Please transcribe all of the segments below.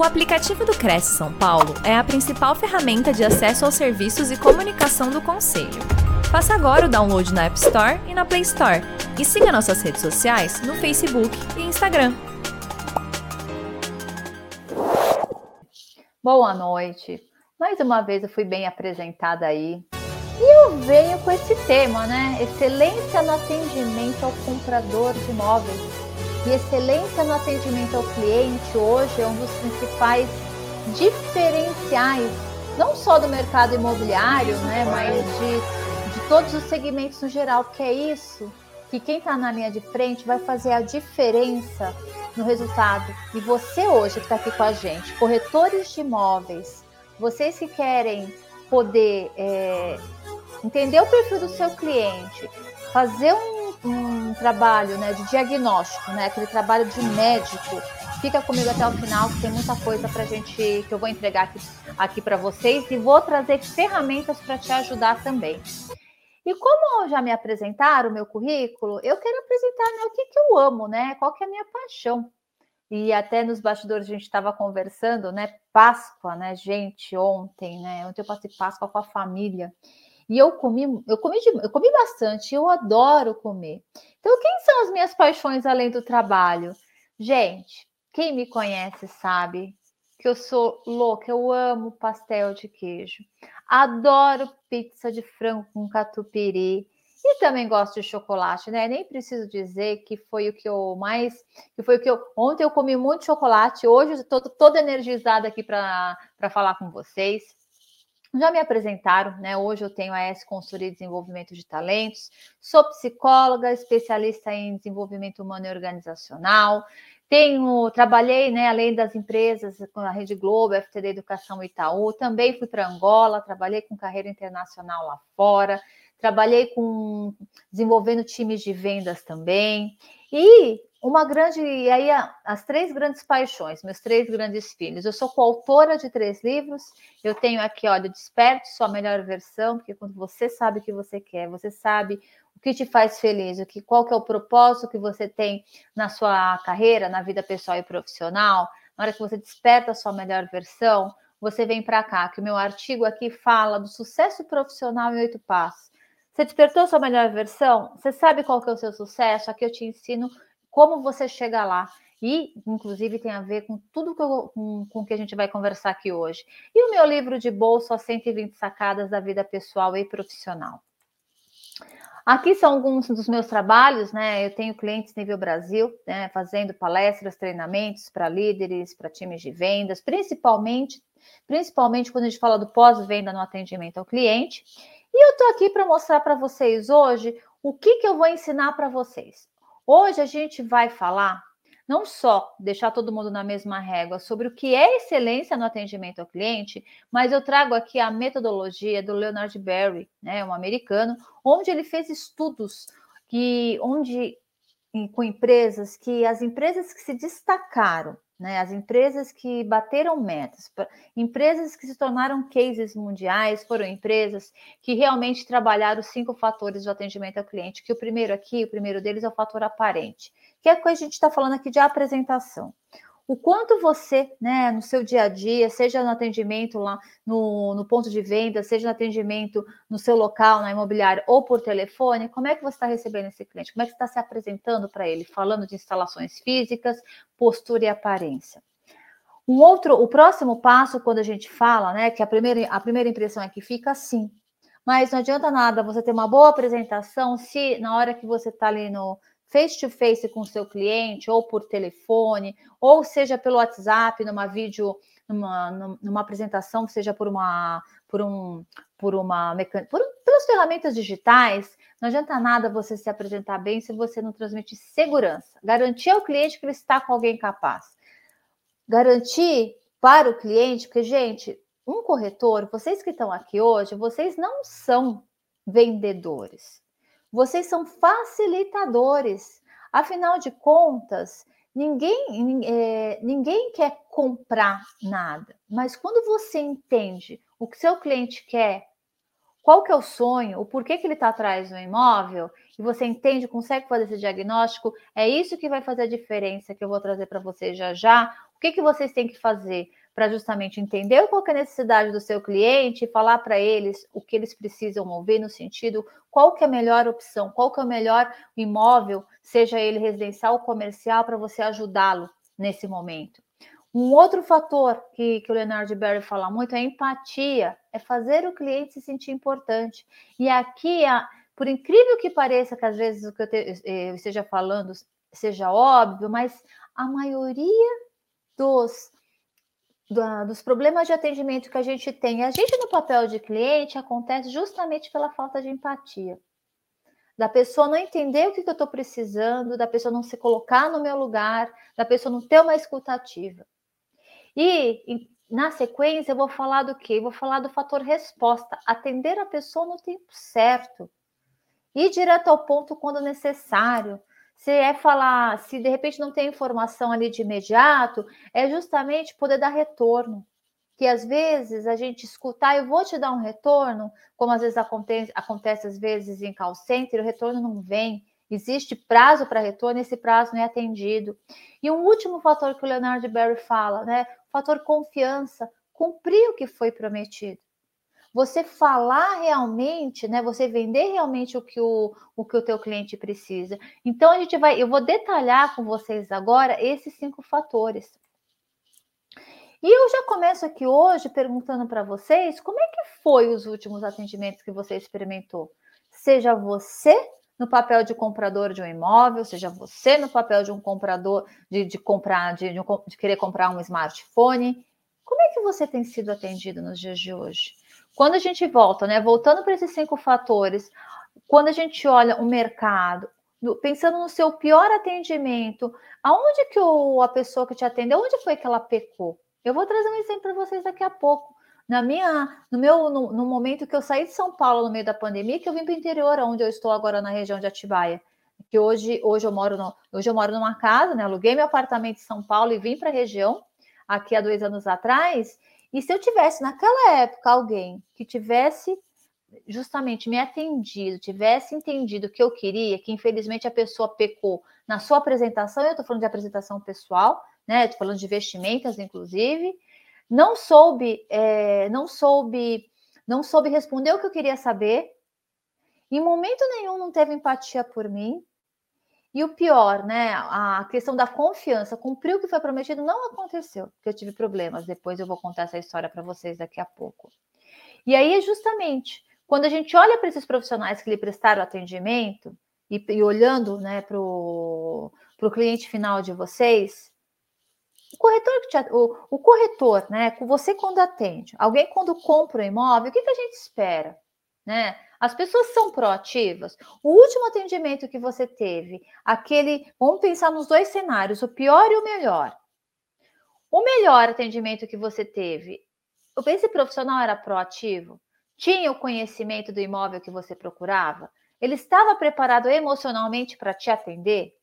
O aplicativo do Cresce São Paulo é a principal ferramenta de acesso aos serviços e comunicação do Conselho. Faça agora o download na App Store e na Play Store. E siga nossas redes sociais no Facebook e Instagram. Boa noite. Mais uma vez eu fui bem apresentada aí. E eu venho com esse tema, né? Excelência no atendimento ao comprador de imóveis. E excelência no atendimento ao cliente hoje é um dos principais diferenciais, não só do mercado imobiliário, né, mas de, de todos os segmentos no geral, porque é isso que quem está na linha de frente vai fazer a diferença no resultado. E você hoje que está aqui com a gente, corretores de imóveis, vocês que querem poder é, entender o perfil do seu cliente, fazer um um trabalho né, de diagnóstico, né, aquele trabalho de médico. Fica comigo até o final, que tem muita coisa para gente que eu vou entregar aqui, aqui para vocês e vou trazer ferramentas para te ajudar também. E como já me apresentaram o meu currículo, eu quero apresentar né, o que, que eu amo, né? Qual que é a minha paixão. E até nos bastidores a gente estava conversando, né? Páscoa, né, gente, ontem, né? Ontem eu passei Páscoa com a família. E eu comi, eu comi, eu comi bastante, eu adoro comer. Então, quem são as minhas paixões além do trabalho? Gente, quem me conhece sabe que eu sou louca, eu amo pastel de queijo. Adoro pizza de frango com catupiry. E também gosto de chocolate, né? Nem preciso dizer que foi o que eu mais. que foi o que eu. Ontem eu comi muito chocolate, hoje estou toda energizada aqui para falar com vocês. Já me apresentaram, né? Hoje eu tenho a S Consultoria e Desenvolvimento de Talentos, sou psicóloga, especialista em desenvolvimento humano e organizacional. Tenho, trabalhei, né, além das empresas, com a Rede Globo, FTD Educação Itaú, também fui para Angola, trabalhei com carreira internacional lá fora, trabalhei com desenvolvendo times de vendas também. E uma grande, e aí as três grandes paixões, meus três grandes filhos. Eu sou coautora de três livros. Eu tenho aqui, olha, Desperte Sua Melhor Versão, porque quando você sabe o que você quer, você sabe o que te faz feliz, o que, qual que é o propósito que você tem na sua carreira, na vida pessoal e profissional, na hora que você desperta a sua melhor versão, você vem para cá, que o meu artigo aqui fala do sucesso profissional em oito passos. Você despertou a sua melhor versão? Você sabe qual que é o seu sucesso? Aqui eu te ensino como você chega lá. E, inclusive, tem a ver com tudo que eu, com, com que a gente vai conversar aqui hoje. E o meu livro de bolso, as 120 sacadas da vida pessoal e profissional. Aqui são alguns dos meus trabalhos, né? Eu tenho clientes nível Brasil, né? Fazendo palestras, treinamentos para líderes, para times de vendas, principalmente, principalmente quando a gente fala do pós-venda no atendimento ao cliente. E eu estou aqui para mostrar para vocês hoje o que, que eu vou ensinar para vocês. Hoje a gente vai falar não só deixar todo mundo na mesma régua sobre o que é excelência no atendimento ao cliente, mas eu trago aqui a metodologia do Leonard Berry, né, um americano, onde ele fez estudos que onde com empresas que as empresas que se destacaram né? As empresas que bateram metas, empresas que se tornaram cases mundiais, foram empresas que realmente trabalharam os cinco fatores do atendimento ao cliente, que o primeiro aqui, o primeiro deles é o fator aparente, que é o que a gente está falando aqui de apresentação o quanto você, né, no seu dia a dia, seja no atendimento lá no, no ponto de venda, seja no atendimento no seu local, na imobiliária ou por telefone, como é que você está recebendo esse cliente? Como é que você está se apresentando para ele? Falando de instalações físicas, postura e aparência. Um outro, o próximo passo, quando a gente fala, né, que a primeira, a primeira impressão é que fica assim, mas não adianta nada você ter uma boa apresentação se na hora que você está ali no, face to face com o seu cliente, ou por telefone, ou seja pelo WhatsApp, numa vídeo, numa, numa apresentação, seja por uma por um por uma por, pelas ferramentas digitais, não adianta nada você se apresentar bem se você não transmite segurança. Garantir ao cliente que ele está com alguém capaz. Garantir para o cliente, porque, gente, um corretor, vocês que estão aqui hoje, vocês não são vendedores. Vocês são facilitadores. Afinal de contas, ninguém, é, ninguém quer comprar nada. Mas quando você entende o que seu cliente quer, qual que é o sonho, o porquê que ele está atrás do imóvel, e você entende, consegue fazer esse diagnóstico, é isso que vai fazer a diferença que eu vou trazer para você já já, que, que vocês têm que fazer? Para justamente entender qual é a necessidade do seu cliente e falar para eles o que eles precisam ouvir no sentido qual que é a melhor opção, qual que é o melhor imóvel, seja ele residencial ou comercial, para você ajudá-lo nesse momento. Um outro fator que, que o Leonardo Berry fala muito é a empatia, é fazer o cliente se sentir importante. E aqui, por incrível que pareça, que às vezes o que eu, te, eu esteja falando seja óbvio, mas a maioria dos, dos problemas de atendimento que a gente tem, a gente no papel de cliente, acontece justamente pela falta de empatia. Da pessoa não entender o que, que eu estou precisando, da pessoa não se colocar no meu lugar, da pessoa não ter uma escutativa. E, na sequência eu vou falar do quê? Eu vou falar do fator resposta, atender a pessoa no tempo certo. Ir direto ao ponto quando necessário. Se é falar, se de repente não tem informação ali de imediato, é justamente poder dar retorno. Que às vezes a gente escutar, eu vou te dar um retorno, como às vezes acontece, acontece às vezes em call center, o retorno não vem. Existe prazo para retorno, esse prazo não é atendido. E um último fator que o Leonardo Berry fala, né? fator confiança, cumprir o que foi prometido. Você falar realmente, né? Você vender realmente o que o, o que o teu cliente precisa. Então a gente vai, eu vou detalhar com vocês agora esses cinco fatores. E eu já começo aqui hoje perguntando para vocês como é que foi os últimos atendimentos que você experimentou. Seja você no papel de comprador de um imóvel, seja você no papel de um comprador de, de comprar, de, de, de querer comprar um smartphone. Como é que você tem sido atendido nos dias de hoje? Quando a gente volta, né? Voltando para esses cinco fatores, quando a gente olha o mercado, pensando no seu pior atendimento, aonde que o, a pessoa que te atendeu, onde foi que ela pecou? Eu vou trazer um exemplo para vocês daqui a pouco na minha, no meu, no, no, momento que eu saí de São Paulo no meio da pandemia, que eu vim para o interior, onde eu estou agora na região de Atibaia, que hoje, hoje eu moro no, hoje eu moro numa casa, né? Aluguei meu apartamento em São Paulo e vim para a região aqui há dois anos atrás. E se eu tivesse naquela época alguém que tivesse justamente me atendido, tivesse entendido o que eu queria, que infelizmente a pessoa pecou na sua apresentação, eu estou falando de apresentação pessoal, né? Estou falando de vestimentas, inclusive não soube, é, não soube, não soube responder o que eu queria saber. Em momento nenhum não teve empatia por mim. E o pior, né? A questão da confiança, cumpriu o que foi prometido, não aconteceu, porque eu tive problemas. Depois eu vou contar essa história para vocês daqui a pouco. E aí é justamente quando a gente olha para esses profissionais que lhe prestaram atendimento e, e olhando né, para o cliente final de vocês, o corretor, que te, o, o corretor, né? Você quando atende, alguém quando compra o imóvel, o que, que a gente espera? Né? As pessoas são proativas. O último atendimento que você teve, aquele, vamos pensar nos dois cenários, o pior e o melhor. O melhor atendimento que você teve, esse profissional era proativo? Tinha o conhecimento do imóvel que você procurava? Ele estava preparado emocionalmente para te atender?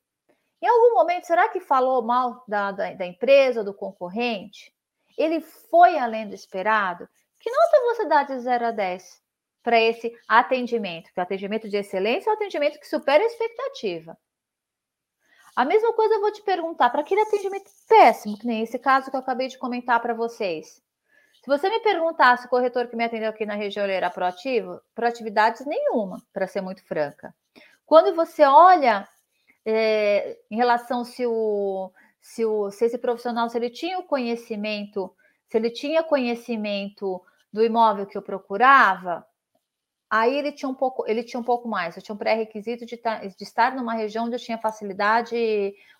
Em algum momento, será que falou mal da, da, da empresa, do concorrente? Ele foi além do esperado? Que nota você dá de 0 a 10 para esse atendimento? Que é atendimento de excelência ou atendimento que supera a expectativa? A mesma coisa eu vou te perguntar para aquele atendimento péssimo, que nem esse caso que eu acabei de comentar para vocês. Se você me perguntasse o corretor que me atendeu aqui na região era proativo, proatividades nenhuma, para ser muito franca. Quando você olha é, em relação se o, se o se esse profissional se ele tinha o conhecimento, se ele tinha conhecimento do imóvel que eu procurava, aí ele tinha um pouco, ele tinha um pouco mais, eu tinha um pré-requisito de, de, estar numa região onde eu tinha facilidade,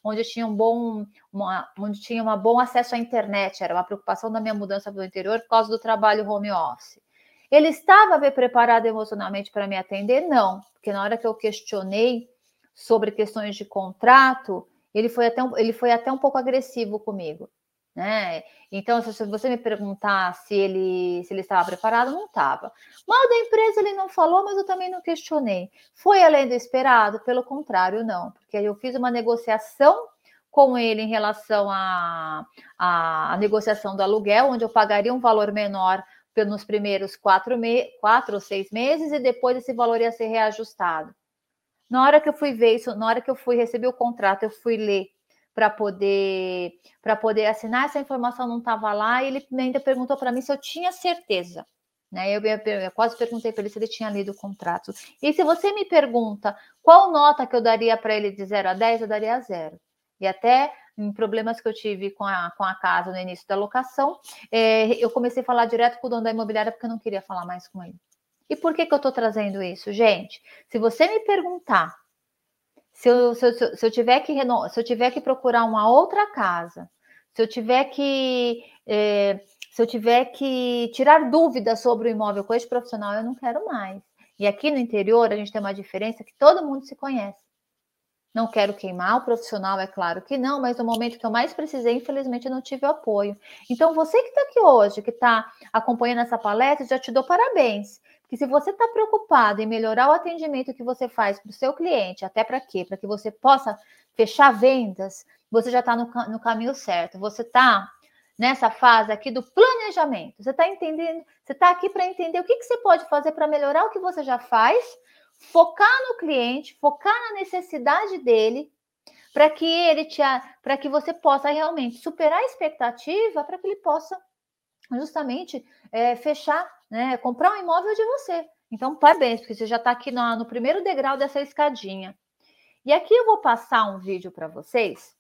onde eu tinha um bom, uma, onde tinha um bom acesso à internet, era uma preocupação da minha mudança para o interior por causa do trabalho home office. Ele estava preparado emocionalmente para me atender? Não, porque na hora que eu questionei sobre questões de contrato, ele foi até um, ele foi até um pouco agressivo comigo. Né? Então, se você me perguntar se ele, se ele estava preparado, não estava. Mal da empresa ele não falou, mas eu também não questionei. Foi além do esperado? Pelo contrário, não, porque eu fiz uma negociação com ele em relação à a, a, negociação do aluguel, onde eu pagaria um valor menor nos primeiros quatro, me, quatro ou seis meses e depois esse valor ia ser reajustado. Na hora que eu fui ver isso, na hora que eu fui receber o contrato, eu fui ler para poder para poder assinar, essa informação não estava lá, e ele ainda perguntou para mim se eu tinha certeza. Né? Eu, eu, eu quase perguntei para ele se ele tinha lido o contrato. E se você me pergunta qual nota que eu daria para ele de 0 a 10, eu daria zero. E até em problemas que eu tive com a, com a casa no início da locação, é, eu comecei a falar direto com o dono da imobiliária porque eu não queria falar mais com ele. E por que, que eu estou trazendo isso, gente? Se você me perguntar se eu, se eu, se eu tiver que se eu tiver que procurar uma outra casa, se eu tiver que é, se eu tiver que tirar dúvidas sobre o imóvel com esse profissional, eu não quero mais. E aqui no interior a gente tem uma diferença que todo mundo se conhece. Não quero queimar o profissional, é claro que não, mas no momento que eu mais precisei, infelizmente, eu não tive o apoio. Então, você que está aqui hoje, que está acompanhando essa palestra, já te dou parabéns. Porque se você está preocupado em melhorar o atendimento que você faz para o seu cliente, até para quê? Para que você possa fechar vendas, você já está no, no caminho certo. Você está nessa fase aqui do planejamento. Você está entendendo? Você está aqui para entender o que, que você pode fazer para melhorar o que você já faz focar no cliente, focar na necessidade dele, para que ele te para que você possa realmente superar a expectativa, para que ele possa justamente é, fechar, né, comprar um imóvel de você. Então, parabéns, porque você já está aqui no, no primeiro degrau dessa escadinha. E aqui eu vou passar um vídeo para vocês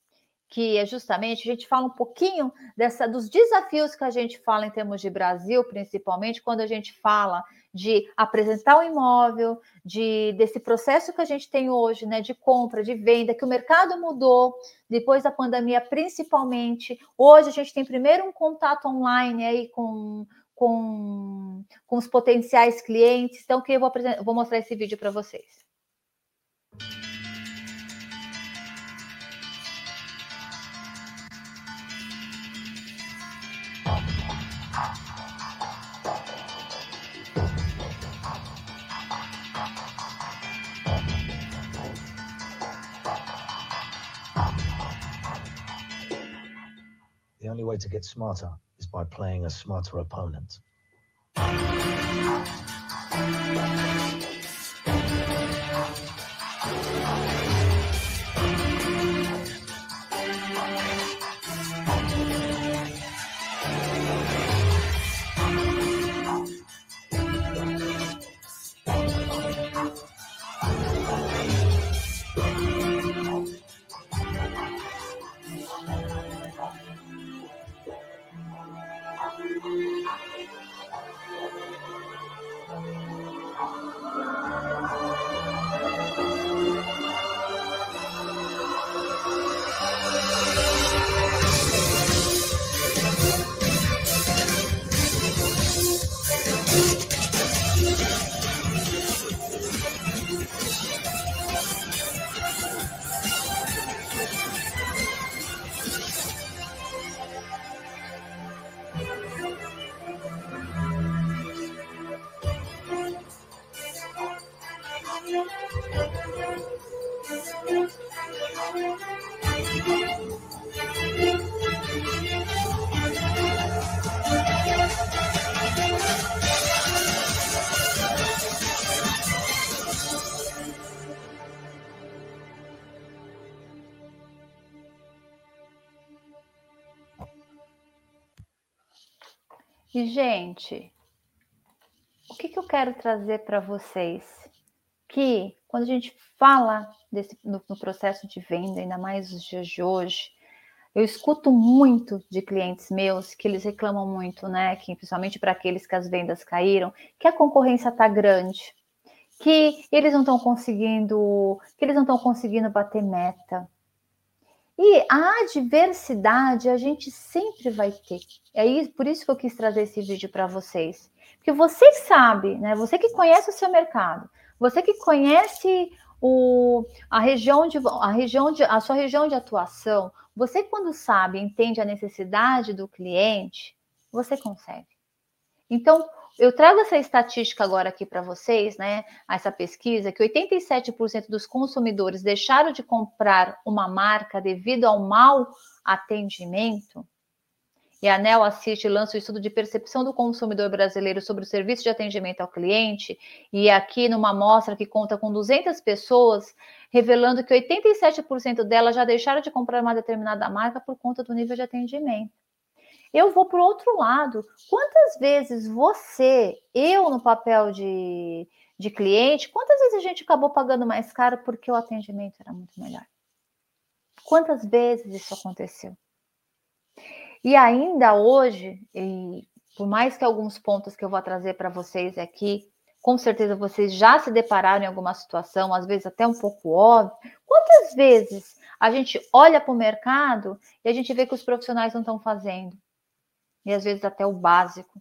que é justamente a gente fala um pouquinho dessa dos desafios que a gente fala em termos de Brasil, principalmente quando a gente fala de apresentar o imóvel, de desse processo que a gente tem hoje, né, de compra, de venda, que o mercado mudou depois da pandemia, principalmente. Hoje a gente tem primeiro um contato online aí com com, com os potenciais clientes. Então, que eu vou, vou mostrar esse vídeo para vocês. The only way to get smarter by playing a smarter opponent. E, gente, o que, que eu quero trazer para vocês? Que quando a gente fala desse, no, no processo de venda, ainda mais nos dias de hoje, eu escuto muito de clientes meus que eles reclamam muito, né? Que principalmente para aqueles que as vendas caíram, que a concorrência está grande, que eles não estão conseguindo, que eles não estão conseguindo bater meta, e a adversidade a gente sempre vai ter. É isso, por isso que eu quis trazer esse vídeo para vocês. Porque você sabe, né? Você que conhece o seu mercado, você que conhece o, a região de a região de a sua região de atuação, você quando sabe, entende a necessidade do cliente, você consegue. Então, eu trago essa estatística agora aqui para vocês, né? Essa pesquisa, que 87% dos consumidores deixaram de comprar uma marca devido ao mau atendimento. e a ANEL assiste lança o estudo de percepção do consumidor brasileiro sobre o serviço de atendimento ao cliente, e aqui numa amostra que conta com 200 pessoas, revelando que 87% delas já deixaram de comprar uma determinada marca por conta do nível de atendimento. Eu vou para o outro lado. Quantas vezes você, eu no papel de, de cliente, quantas vezes a gente acabou pagando mais caro porque o atendimento era muito melhor? Quantas vezes isso aconteceu? E ainda hoje, e por mais que alguns pontos que eu vou trazer para vocês aqui, com certeza vocês já se depararam em alguma situação, às vezes até um pouco óbvio. Quantas vezes a gente olha para o mercado e a gente vê que os profissionais não estão fazendo? E às vezes até o básico.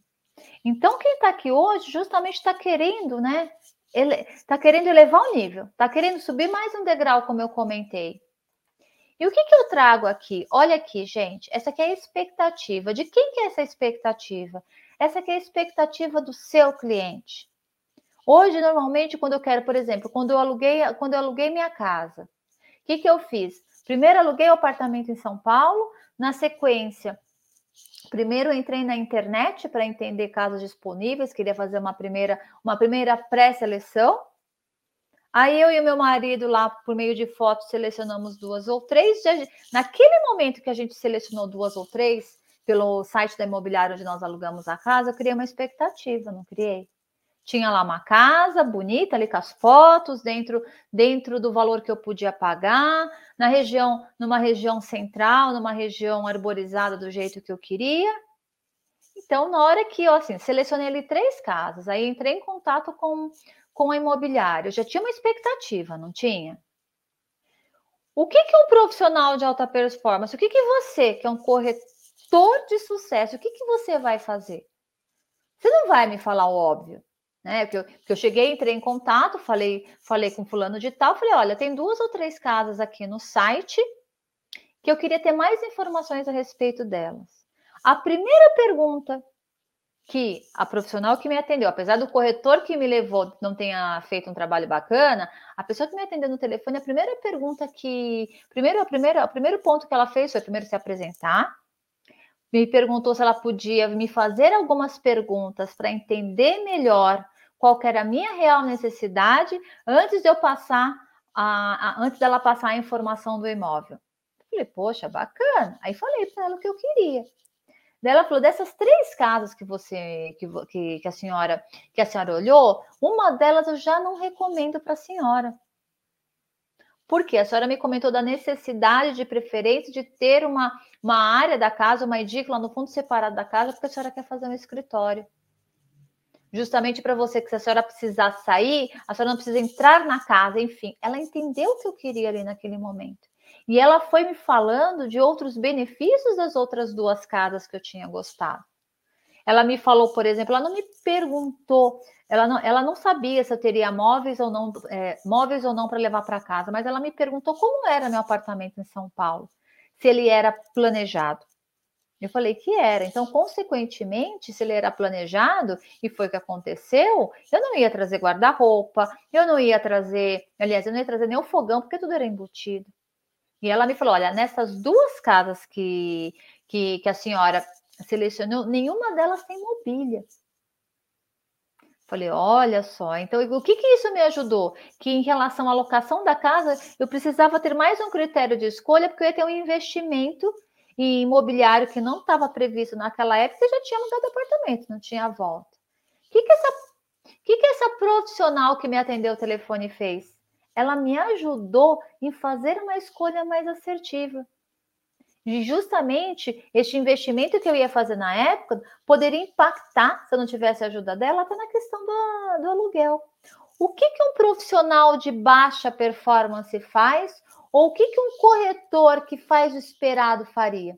Então, quem está aqui hoje justamente está querendo, né? Está querendo elevar o nível, está querendo subir mais um degrau, como eu comentei. E o que, que eu trago aqui? Olha aqui, gente, essa aqui é a expectativa. De quem que é essa expectativa? Essa aqui é a expectativa do seu cliente. Hoje, normalmente, quando eu quero, por exemplo, quando eu aluguei, quando eu aluguei minha casa, o que, que eu fiz? Primeiro aluguei o apartamento em São Paulo, na sequência, primeiro entrei na internet para entender casas disponíveis, queria fazer uma primeira, uma primeira pré-seleção, Aí eu e meu marido lá, por meio de fotos, selecionamos duas ou três. Naquele momento que a gente selecionou duas ou três, pelo site da imobiliária onde nós alugamos a casa, eu criei uma expectativa, não criei? Tinha lá uma casa bonita ali com as fotos, dentro, dentro do valor que eu podia pagar, na região, numa região central, numa região arborizada do jeito que eu queria. Então, na hora que eu assim, selecionei ali três casas, aí entrei em contato com com a imobiliária. Eu já tinha uma expectativa, não tinha? O que, que um profissional de alta performance? O que, que você, que é um corretor de sucesso, o que, que você vai fazer? Você não vai me falar o óbvio, né? Porque eu, porque eu cheguei, entrei em contato, falei, falei com fulano de tal, falei, olha, tem duas ou três casas aqui no site que eu queria ter mais informações a respeito delas. A primeira pergunta que a profissional que me atendeu, apesar do corretor que me levou não tenha feito um trabalho bacana, a pessoa que me atendeu no telefone, a primeira pergunta que. Primeiro, a primeira, o primeiro ponto que ela fez foi primeiro se apresentar, me perguntou se ela podia me fazer algumas perguntas para entender melhor qual era a minha real necessidade antes de eu passar a, a, antes dela passar a informação do imóvel. falei, poxa, bacana. Aí falei para ela o que eu queria. Daí ela falou: dessas três casas que você que, que, a senhora que a senhora olhou, uma delas eu já não recomendo para a senhora. Porque a senhora me comentou da necessidade de preferência de ter uma, uma área da casa, uma edícula no fundo separado da casa, porque a senhora quer fazer um escritório. Justamente para você, que se a senhora precisar sair, a senhora não precisa entrar na casa, enfim. Ela entendeu o que eu queria ali naquele momento. E ela foi me falando de outros benefícios das outras duas casas que eu tinha gostado. Ela me falou, por exemplo, ela não me perguntou, ela não, ela não sabia se eu teria móveis ou não, é, móveis ou não para levar para casa, mas ela me perguntou como era meu apartamento em São Paulo, se ele era planejado. Eu falei que era. Então, consequentemente, se ele era planejado, e foi o que aconteceu, eu não ia trazer guarda-roupa, eu não ia trazer, aliás, eu não ia trazer nem o fogão, porque tudo era embutido. E ela me falou: olha, nessas duas casas que, que, que a senhora selecionou, nenhuma delas tem mobília. Falei, olha só, então o que, que isso me ajudou? Que em relação à locação da casa, eu precisava ter mais um critério de escolha, porque eu ia ter um investimento em imobiliário que não estava previsto naquela época e já tinha mudado apartamento, não tinha volta. O que, que, essa, que, que essa profissional que me atendeu o telefone fez? ela me ajudou em fazer uma escolha mais assertiva. E justamente este investimento que eu ia fazer na época poderia impactar, se eu não tivesse a ajuda dela, até na questão do, do aluguel. O que, que um profissional de baixa performance faz? Ou o que, que um corretor que faz o esperado faria?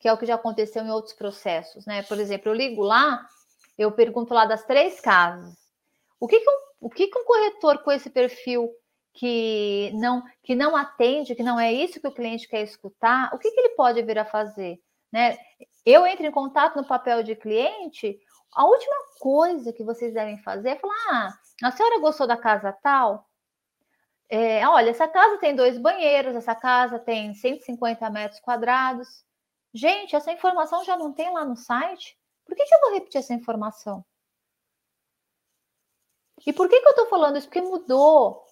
Que é o que já aconteceu em outros processos, né? Por exemplo, eu ligo lá, eu pergunto lá das três casas. O que, que um o que, que um corretor com esse perfil que não que não atende, que não é isso que o cliente quer escutar, o que, que ele pode vir a fazer? Né? Eu entro em contato no papel de cliente, a última coisa que vocês devem fazer é falar: ah, a senhora gostou da casa tal? É, olha, essa casa tem dois banheiros, essa casa tem 150 metros quadrados. Gente, essa informação já não tem lá no site? Por que, que eu vou repetir essa informação? E por que, que eu estou falando isso? Porque mudou.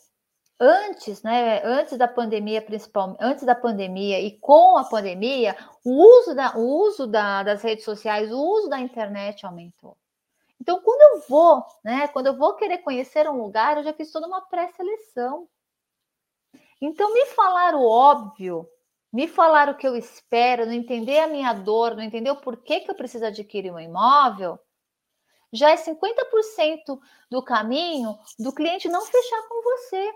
Antes, né, antes da pandemia, principalmente, antes da pandemia e com a pandemia, o uso, da, o uso da, das redes sociais, o uso da internet aumentou. Então, quando eu vou, né, quando eu vou querer conhecer um lugar, eu já fiz toda uma pré-seleção. Então, me falar o óbvio, me falar o que eu espero, não entender a minha dor, não entender o porquê que eu preciso adquirir um imóvel, já é 50% do caminho do cliente não fechar com você.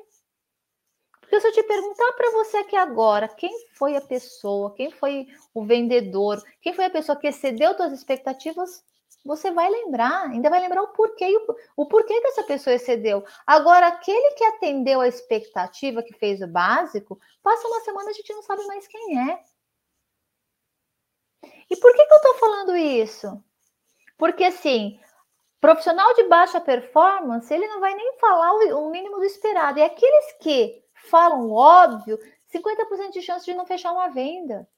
Porque se eu te perguntar para você aqui agora, quem foi a pessoa, quem foi o vendedor, quem foi a pessoa que excedeu suas expectativas, você vai lembrar, ainda vai lembrar o porquê, o, o porquê que essa pessoa excedeu. Agora, aquele que atendeu a expectativa, que fez o básico, passa uma semana a gente não sabe mais quem é. E por que, que eu estou falando isso? Porque assim, profissional de baixa performance, ele não vai nem falar o, o mínimo do esperado. E aqueles que falam óbvio, 50% de chance de não fechar uma venda.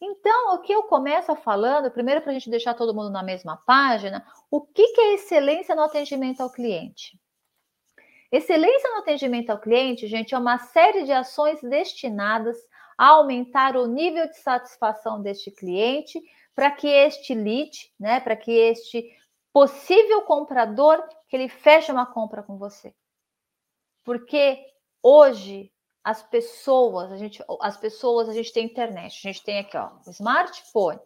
Então, o que eu começo falando, primeiro para a gente deixar todo mundo na mesma página, o que, que é excelência no atendimento ao cliente? Excelência no atendimento ao cliente, gente, é uma série de ações destinadas a aumentar o nível de satisfação deste cliente, para que este lead, né, para que este possível comprador, que ele feche uma compra com você. Porque hoje as pessoas, a gente, as pessoas, a gente tem internet, a gente tem aqui, ó, smartphone.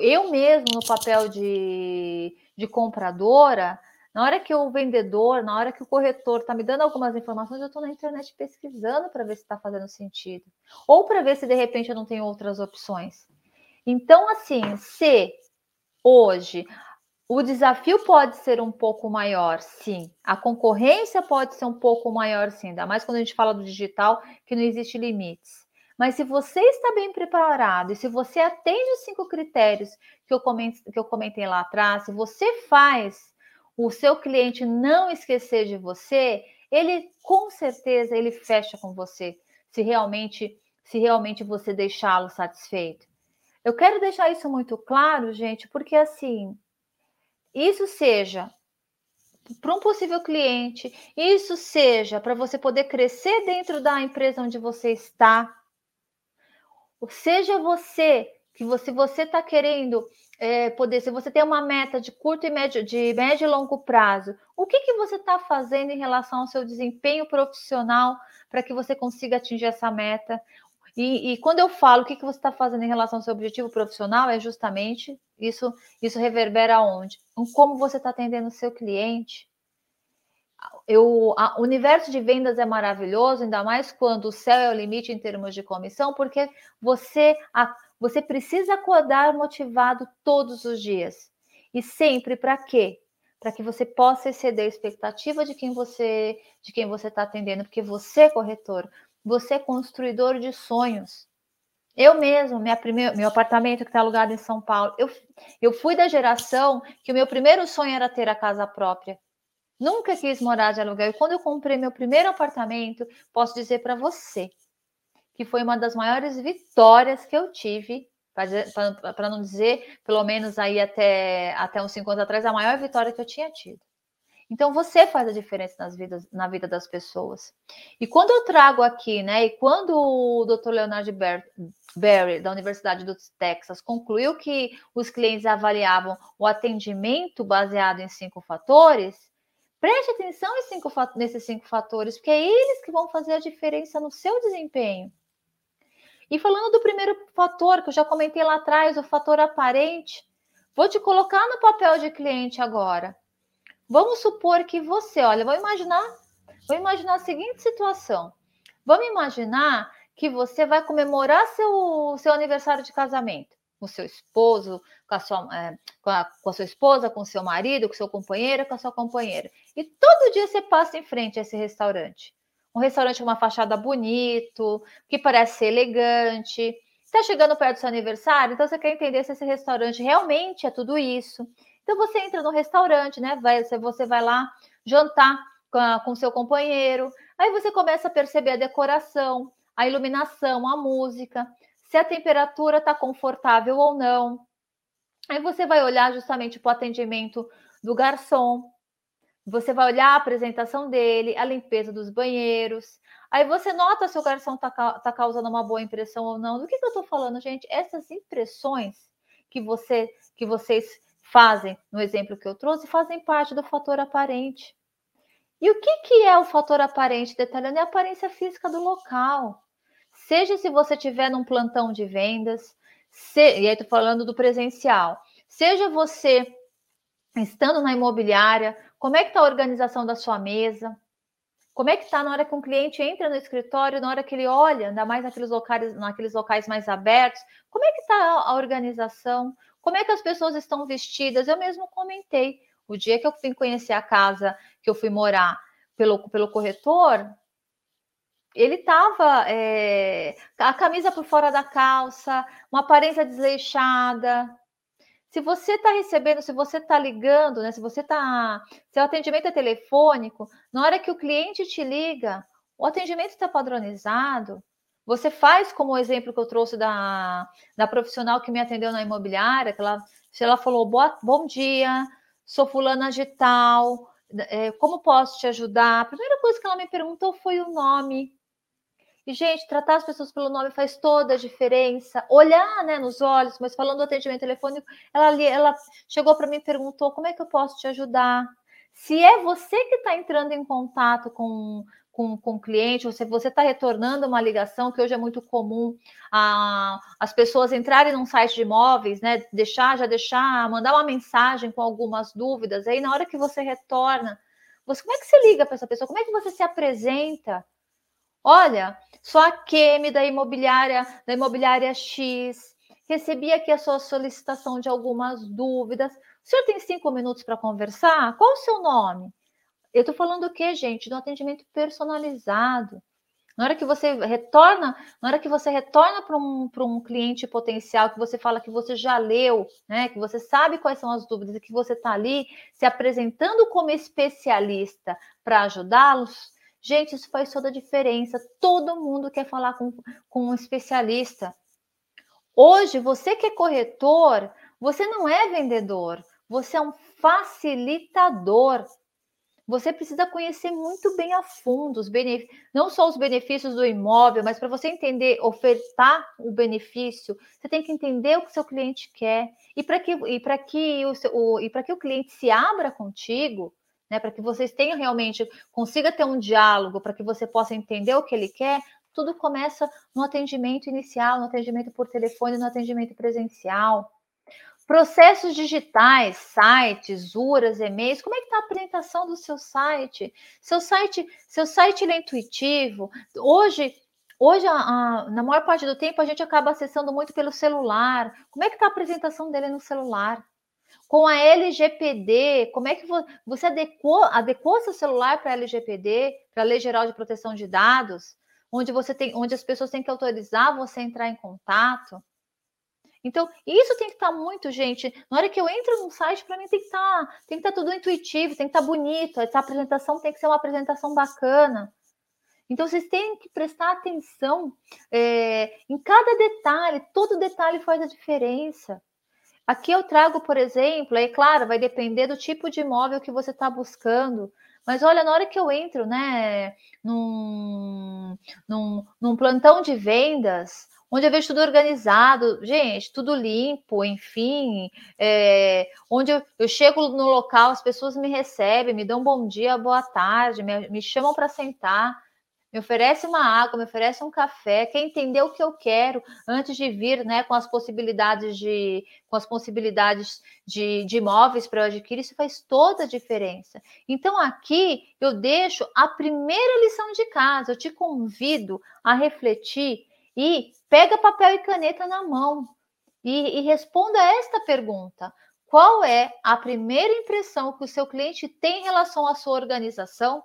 Eu mesmo, no papel de, de compradora, na hora que o vendedor, na hora que o corretor está me dando algumas informações, eu estou na internet pesquisando para ver se está fazendo sentido. Ou para ver se de repente eu não tenho outras opções. Então, assim, se hoje o desafio pode ser um pouco maior, sim. A concorrência pode ser um pouco maior, sim. Ainda mais quando a gente fala do digital, que não existe limites. Mas se você está bem preparado e se você atende os cinco critérios que eu, que eu comentei lá atrás, se você faz o seu cliente não esquecer de você, ele com certeza ele fecha com você, se realmente se realmente você deixá-lo satisfeito. Eu quero deixar isso muito claro, gente, porque assim, isso seja para um possível cliente, isso seja para você poder crescer dentro da empresa onde você está, seja você que você você está querendo é, poder, se você tem uma meta de curto e médio, de médio e longo prazo, o que, que você está fazendo em relação ao seu desempenho profissional para que você consiga atingir essa meta? E, e, quando eu falo o que, que você está fazendo em relação ao seu objetivo profissional, é justamente isso, isso reverbera onde? Em como você está atendendo o seu cliente. Eu, o universo de vendas é maravilhoso, ainda mais quando o céu é o limite em termos de comissão, porque você, a, você precisa acordar motivado todos os dias. E sempre para quê? Para que você possa exceder a expectativa de quem você de quem você está atendendo, porque você, corretor, você é construidor de sonhos. Eu mesmo, minha primeir, meu apartamento que está alugado em São Paulo, eu, eu fui da geração que o meu primeiro sonho era ter a casa própria. Nunca quis morar de aluguel. E quando eu comprei meu primeiro apartamento, posso dizer para você que foi uma das maiores vitórias que eu tive, para não dizer, pelo menos aí até, até uns cinco anos atrás, a maior vitória que eu tinha tido. Então você faz a diferença nas vidas, na vida das pessoas. E quando eu trago aqui, né, e quando o Dr. Leonard Berry, da Universidade do Texas, concluiu que os clientes avaliavam o atendimento baseado em cinco fatores, preste atenção cinco, nesses cinco fatores, porque é eles que vão fazer a diferença no seu desempenho. E falando do primeiro fator, que eu já comentei lá atrás, o fator aparente, vou te colocar no papel de cliente agora. Vamos supor que você, olha, vou imaginar, vou imaginar a seguinte situação. Vamos imaginar que você vai comemorar seu, seu aniversário de casamento com seu esposo, com a, sua, é, com, a, com a sua esposa, com seu marido, com seu companheiro, com a sua companheira. E todo dia você passa em frente a esse restaurante. Um restaurante com uma fachada bonito, que parece ser elegante. Está chegando perto do seu aniversário, então você quer entender se esse restaurante realmente é tudo isso. Então você entra no restaurante, né? Vai, você vai lá jantar com, a, com seu companheiro. Aí você começa a perceber a decoração, a iluminação, a música. se a temperatura está confortável ou não. Aí você vai olhar justamente para o atendimento do garçom, você vai olhar a apresentação dele, a limpeza dos banheiros. Aí você nota se o garçom está tá causando uma boa impressão ou não. Do que, que eu estou falando, gente? Essas impressões que, você, que vocês fazem, no exemplo que eu trouxe, fazem parte do fator aparente. E o que, que é o fator aparente detalhando? É a aparência física do local. Seja se você estiver num plantão de vendas, se, e aí estou falando do presencial, seja você estando na imobiliária, como é que está a organização da sua mesa? Como é que está na hora que um cliente entra no escritório, na hora que ele olha, ainda mais naqueles locais, naqueles locais mais abertos, como é que está a organização? Como é que as pessoas estão vestidas? Eu mesmo comentei. O dia que eu fui conhecer a casa que eu fui morar pelo, pelo corretor, ele estava é, a camisa por fora da calça, uma aparência desleixada, se você está recebendo, se você está ligando, né? Se você está. Se o atendimento é telefônico, na hora que o cliente te liga, o atendimento está padronizado. Você faz como o exemplo que eu trouxe da, da profissional que me atendeu na imobiliária, que ela, ela falou: Boa, bom dia, sou fulana de tal, é, como posso te ajudar? A primeira coisa que ela me perguntou foi o nome. E, gente, tratar as pessoas pelo nome faz toda a diferença. Olhar né, nos olhos, mas falando do atendimento telefônico, ela, ela chegou para mim e perguntou: como é que eu posso te ajudar? Se é você que está entrando em contato com, com, com o cliente, você está retornando uma ligação, que hoje é muito comum a, as pessoas entrarem num site de imóveis, né? Deixar, já deixar, mandar uma mensagem com algumas dúvidas. Aí, na hora que você retorna, você, como é que você liga para essa pessoa? Como é que você se apresenta? Olha, sou a Kemi da imobiliária, da imobiliária X. Recebi aqui a sua solicitação de algumas dúvidas. O senhor tem cinco minutos para conversar? Qual o seu nome? Eu estou falando o quê, gente? Do atendimento personalizado. Na hora que você retorna, na hora que você retorna para um, um cliente potencial, que você fala que você já leu, né? Que você sabe quais são as dúvidas e que você está ali se apresentando como especialista para ajudá-los, Gente, isso faz toda a diferença. Todo mundo quer falar com, com um especialista. Hoje, você que é corretor, você não é vendedor, você é um facilitador. Você precisa conhecer muito bem a fundo os benefícios, não só os benefícios do imóvel, mas para você entender, ofertar o benefício, você tem que entender o que seu cliente quer. E para que, e que, o, o, que o cliente se abra contigo, né, para que vocês tenham realmente, consiga ter um diálogo, para que você possa entender o que ele quer, tudo começa no atendimento inicial, no atendimento por telefone, no atendimento presencial. Processos digitais, sites, URAs, e-mails, como é que está a apresentação do seu site? Seu site, seu site é intuitivo. Hoje, hoje a, a, na maior parte do tempo, a gente acaba acessando muito pelo celular. Como é que está a apresentação dele no celular? Com a LGPD, como é que você adequou, adequou seu celular para a LGPD, para a Lei Geral de Proteção de Dados, onde você tem, onde as pessoas têm que autorizar você a entrar em contato? Então, isso tem que estar tá muito, gente. Na hora que eu entro no site, para mim tem que estar, tá, tem que tá tudo intuitivo, tem que estar bonito. Essa apresentação tem que ser uma apresentação bacana. Então, vocês têm que prestar atenção é, em cada detalhe. Todo detalhe faz a diferença. Aqui eu trago, por exemplo, é claro, vai depender do tipo de imóvel que você está buscando. Mas olha, na hora que eu entro, né, num, num, num plantão de vendas, onde eu vejo tudo organizado, gente, tudo limpo, enfim, é, onde eu, eu, chego no local, as pessoas me recebem, me dão bom dia, boa tarde, me, me chamam para sentar me oferece uma água, me oferece um café, quer entender o que eu quero antes de vir, né, com as possibilidades de, com as possibilidades de, de imóveis para eu adquirir, isso faz toda a diferença. Então aqui eu deixo a primeira lição de casa, eu te convido a refletir e pega papel e caneta na mão e, e responda esta pergunta: qual é a primeira impressão que o seu cliente tem em relação à sua organização?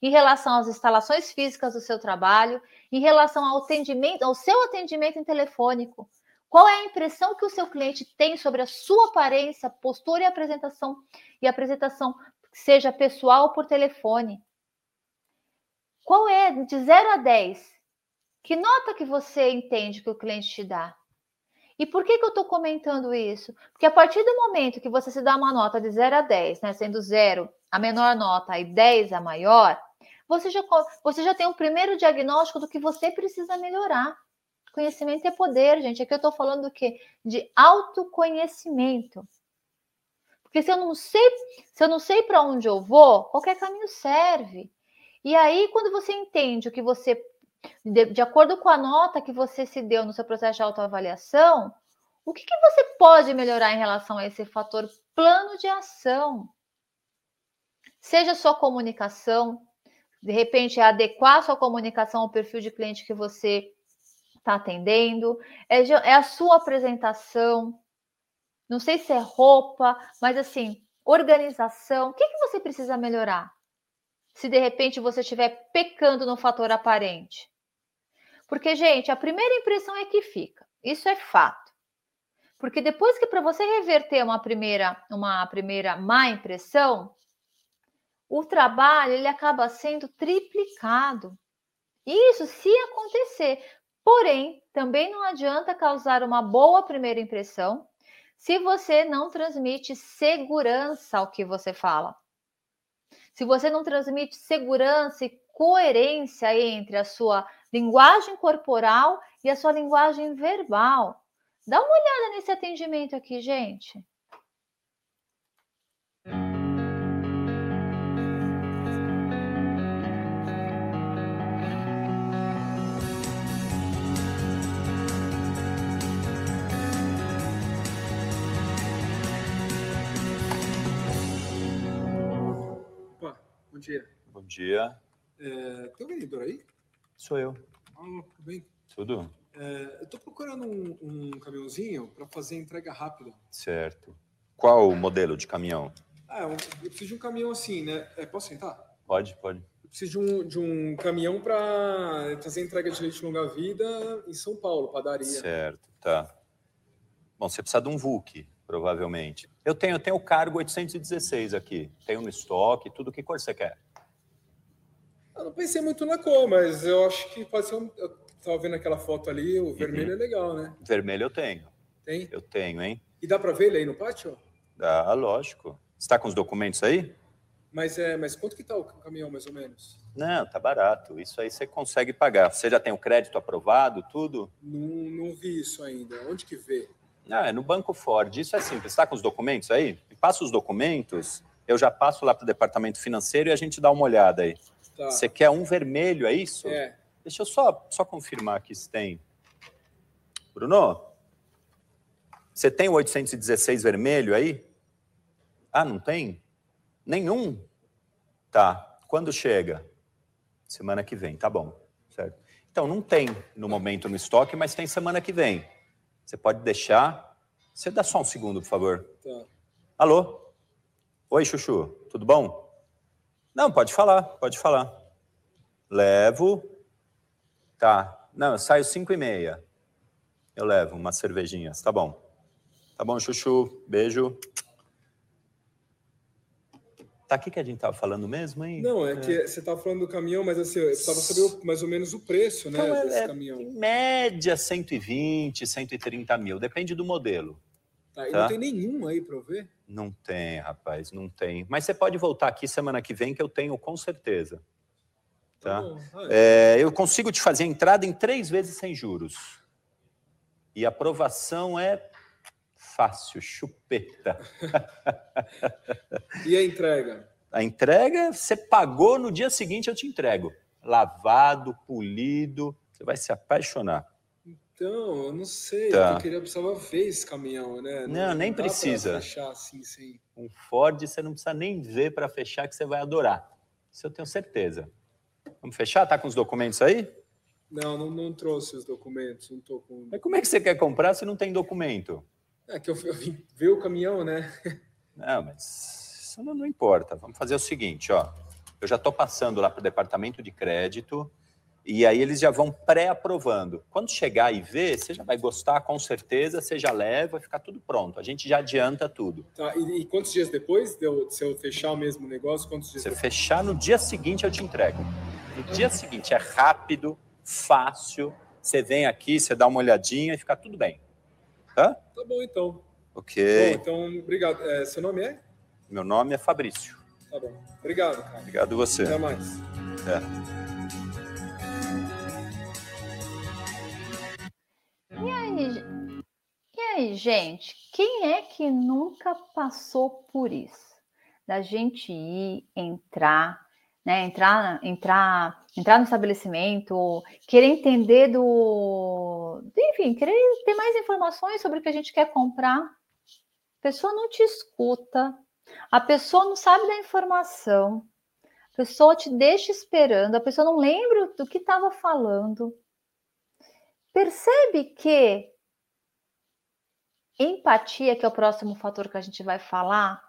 em relação às instalações físicas do seu trabalho, em relação ao atendimento, ao seu atendimento telefônico. Qual é a impressão que o seu cliente tem sobre a sua aparência, postura e apresentação, e apresentação, seja pessoal ou por telefone? Qual é, de 0 a 10, Que nota que você entende que o cliente te dá? E por que, que eu estou comentando isso? Porque a partir do momento que você se dá uma nota de 0 a 10, né, sendo 0 a menor nota e 10 a maior, você já, você já tem um primeiro diagnóstico do que você precisa melhorar. Conhecimento é poder, gente. Aqui eu estou falando do quê? De autoconhecimento. Porque se eu não sei, se eu não sei para onde eu vou, qualquer caminho serve. E aí, quando você entende o que você de, de, acordo com a nota que você se deu no seu processo de autoavaliação, o que, que você pode melhorar em relação a esse fator plano de ação? Seja sua comunicação, de repente é adequar sua comunicação ao perfil de cliente que você está atendendo, é, é a sua apresentação, não sei se é roupa, mas assim, organização. O que, que você precisa melhorar? Se de repente você estiver pecando no fator aparente. Porque, gente, a primeira impressão é que fica. Isso é fato. Porque depois que para você reverter uma primeira, uma primeira má impressão, o trabalho ele acaba sendo triplicado. Isso se acontecer. Porém, também não adianta causar uma boa primeira impressão se você não transmite segurança ao que você fala. Se você não transmite segurança e coerência entre a sua linguagem corporal e a sua linguagem verbal. Dá uma olhada nesse atendimento aqui, gente. Opa, bom dia. Bom dia. É, tem um vendedor aí? Sou eu. Ah, tudo bem? Tudo? É, eu estou procurando um, um caminhãozinho para fazer entrega rápida. Certo. Qual o modelo de caminhão? Ah, eu preciso de um caminhão assim, né? É, posso sentar? Pode, pode. Eu preciso de um, de um caminhão para fazer entrega de leite longa-vida em São Paulo, padaria. Certo, tá. Bom, você precisa de um VUC, provavelmente. Eu tenho, eu tenho o cargo 816 aqui. Tenho no estoque, tudo. Que cor você quer? Eu não pensei muito na cor, mas eu acho que pode ser um. Eu tava vendo aquela foto ali, o vermelho uhum. é legal, né? Vermelho eu tenho. Tem? Eu tenho, hein? E dá para ver ele aí no pátio? Dá, lógico. Você está com os documentos aí? Mas, é, mas quanto que tá o caminhão, mais ou menos? Não, tá barato. Isso aí você consegue pagar. Você já tem o crédito aprovado, tudo? Não, não vi isso ainda. Onde que vê? Não, é no Banco Ford. Isso é simples. Está com os documentos aí? Passa os documentos, eu já passo lá para o departamento financeiro e a gente dá uma olhada aí. Tá. Você quer um vermelho, é isso? É. Deixa eu só, só confirmar aqui se tem. Bruno, você tem o 816 vermelho aí? Ah, não tem? Nenhum? Tá. Quando chega? Semana que vem, tá bom. Certo. Então, não tem no momento no estoque, mas tem semana que vem. Você pode deixar. Você dá só um segundo, por favor. Tá. Alô? Oi, Chuchu, tudo bom? Não, pode falar, pode falar. Levo. Tá. Não, eu saio cinco e meia. Eu levo umas cervejinhas, tá bom. Tá bom, Chuchu. Beijo. Tá aqui que a gente tava falando mesmo, hein? Não, é, é. que você tava falando do caminhão, mas assim, eu precisava saber mais ou menos o preço, né, então, desse é, caminhão. Em média, 120, 130 mil, depende do modelo. Tá, tá? não tem nenhum aí para ver? Não tem, rapaz, não tem. Mas você pode voltar aqui semana que vem, que eu tenho com certeza. Tá? tá. É, eu consigo te fazer a entrada em três vezes sem juros. E a aprovação é fácil, chupeta. e a entrega? A entrega, você pagou, no dia seguinte eu te entrego. Lavado, polido, você vai se apaixonar. Então, eu não sei, tá. eu queria precisava ver esse caminhão, né? Não, não nem precisa. Fechar assim, sim. Um Ford você não precisa nem ver para fechar que você vai adorar. Isso eu tenho certeza. Vamos fechar? Tá com os documentos aí? Não, não, não trouxe os documentos, não tô com. Mas como é que você quer comprar se não tem documento? É que eu, eu vim ver o caminhão, né? Não, mas isso não, não importa. Vamos fazer o seguinte, ó. Eu já estou passando lá para o departamento de crédito e aí eles já vão pré-aprovando. Quando chegar e ver, você já vai gostar com certeza, você já leva, vai ficar tudo pronto. A gente já adianta tudo. Tá, e, e quantos dias depois, de eu, se eu fechar o mesmo negócio, quantos dias Se eu fechar no dia seguinte, eu te entrego. No dia seguinte, é rápido, fácil, Você vem aqui, você dá uma olhadinha e fica tudo bem. Tá? Tá bom, então. Ok. Bom, então, obrigado. É, seu nome é? Meu nome é Fabrício. Tá bom. Obrigado, cara. Obrigado você. Até mais. É. aí, gente, quem é que nunca passou por isso? Da gente ir, entrar, né? Entrar, entrar, entrar no estabelecimento, querer entender do. Enfim, querer ter mais informações sobre o que a gente quer comprar. A pessoa não te escuta, a pessoa não sabe da informação, a pessoa te deixa esperando, a pessoa não lembra do que estava falando. Percebe que empatia, que é o próximo fator que a gente vai falar,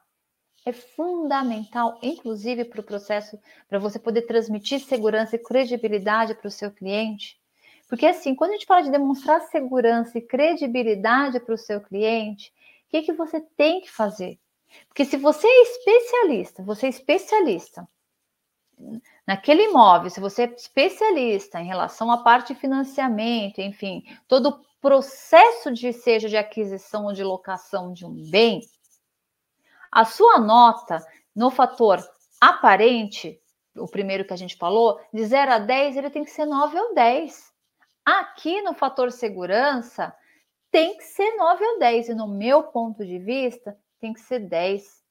é fundamental, inclusive para o processo, para você poder transmitir segurança e credibilidade para o seu cliente. Porque assim, quando a gente fala de demonstrar segurança e credibilidade para o seu cliente, o que, que você tem que fazer? Porque se você é especialista, você é especialista naquele imóvel, se você é especialista em relação à parte de financiamento, enfim, todo o processo de seja de aquisição ou de locação de um bem, a sua nota no fator aparente, o primeiro que a gente falou, de 0 a 10, ele tem que ser 9 ou 10. Aqui no fator segurança, tem que ser 9 ou 10, e no meu ponto de vista, tem que ser 10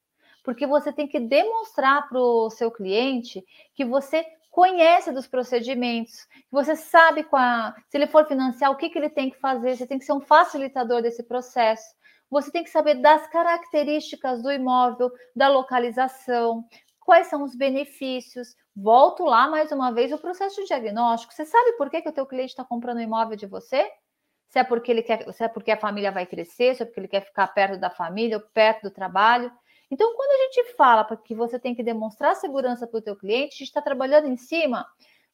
porque você tem que demonstrar para o seu cliente que você conhece dos procedimentos, você sabe a, se ele for financiar, o que, que ele tem que fazer, você tem que ser um facilitador desse processo. Você tem que saber das características do imóvel, da localização, quais são os benefícios. Volto lá mais uma vez o processo de diagnóstico. Você sabe por que, que o teu cliente está comprando um imóvel de você? Se é porque ele quer, se é porque a família vai crescer, se é porque ele quer ficar perto da família perto do trabalho. Então, quando a gente fala que você tem que demonstrar segurança para o teu cliente, a gente está trabalhando em cima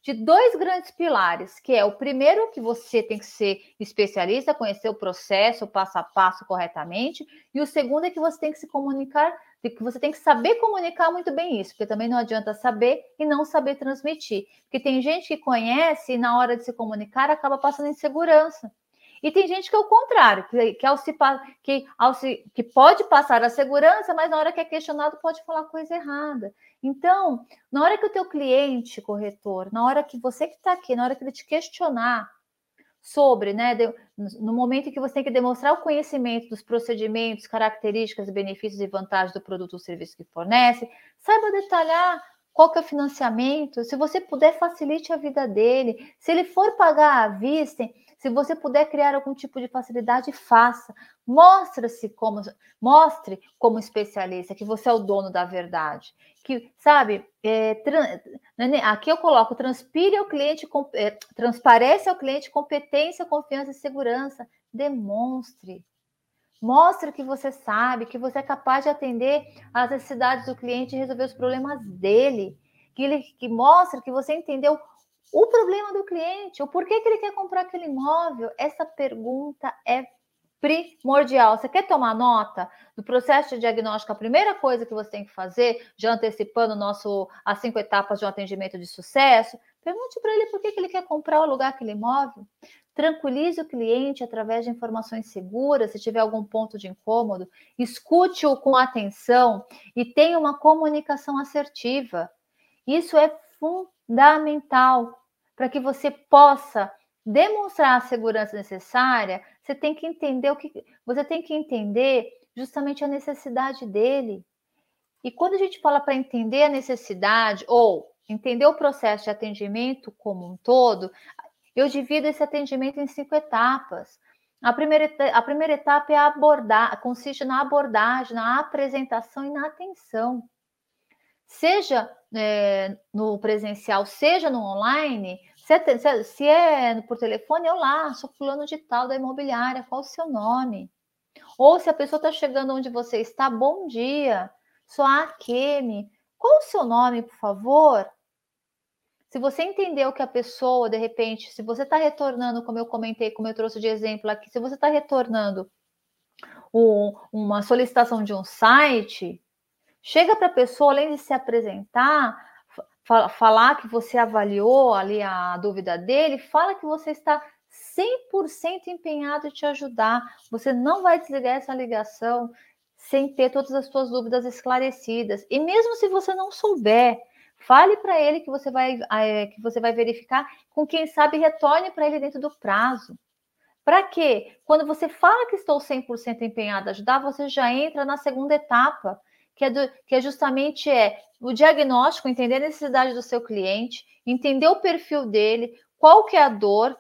de dois grandes pilares, que é o primeiro que você tem que ser especialista, conhecer o processo, passo a passo corretamente, e o segundo é que você tem que se comunicar, que você tem que saber comunicar muito bem isso, porque também não adianta saber e não saber transmitir, porque tem gente que conhece e na hora de se comunicar acaba passando insegurança. E tem gente que é o contrário, que, que, ao se, que, ao se, que pode passar a segurança, mas na hora que é questionado pode falar coisa errada. Então, na hora que o teu cliente, corretor, na hora que você que está aqui, na hora que ele te questionar sobre, né, de, no momento em que você tem que demonstrar o conhecimento dos procedimentos, características, benefícios e vantagens do produto ou serviço que fornece, saiba detalhar qual que é o financiamento, se você puder, facilite a vida dele. Se ele for pagar à vista, se você puder criar algum tipo de facilidade, faça. Mostre-se como mostre como especialista que você é o dono da verdade. Que sabe, é, né, aqui eu coloco transpire ao cliente, é, transparece ao cliente competência, confiança e segurança. Demonstre. Mostre que você sabe, que você é capaz de atender às necessidades do cliente e resolver os problemas dele. Que ele que mostre que você entendeu o problema do cliente, o porquê que ele quer comprar aquele imóvel. Essa pergunta é primordial. Você quer tomar nota do processo de diagnóstico? A primeira coisa que você tem que fazer, já antecipando nosso as cinco etapas de um atendimento de sucesso, pergunte para ele por que, que ele quer comprar ou alugar aquele imóvel. Tranquilize o cliente através de informações seguras, se tiver algum ponto de incômodo, escute-o com atenção e tenha uma comunicação assertiva. Isso é fundamental para que você possa demonstrar a segurança necessária. Você tem que entender o que você tem que entender justamente a necessidade dele. E quando a gente fala para entender a necessidade ou entender o processo de atendimento como um todo, eu divido esse atendimento em cinco etapas. A primeira, a primeira etapa é abordar, consiste na abordagem, na apresentação e na atenção. Seja é, no presencial, seja no online, se é, se é, por telefone, eu lá, sou fulano de tal da imobiliária, qual o seu nome? Ou se a pessoa está chegando onde você está, bom dia, sou a Akemi, qual o seu nome, por favor? Se você entendeu que a pessoa, de repente, se você está retornando, como eu comentei, como eu trouxe de exemplo aqui, se você está retornando um, uma solicitação de um site, chega para a pessoa, além de se apresentar, falar que você avaliou ali a dúvida dele, fala que você está 100% empenhado em te ajudar. Você não vai desligar essa ligação sem ter todas as suas dúvidas esclarecidas. E mesmo se você não souber, fale para ele que você vai é, que você vai verificar, com quem sabe retorne para ele dentro do prazo. Para quê? Quando você fala que estou 100% empenhado a ajudar, você já entra na segunda etapa, que é, do, que é justamente é o diagnóstico, entender a necessidade do seu cliente, entender o perfil dele, qual que é a dor,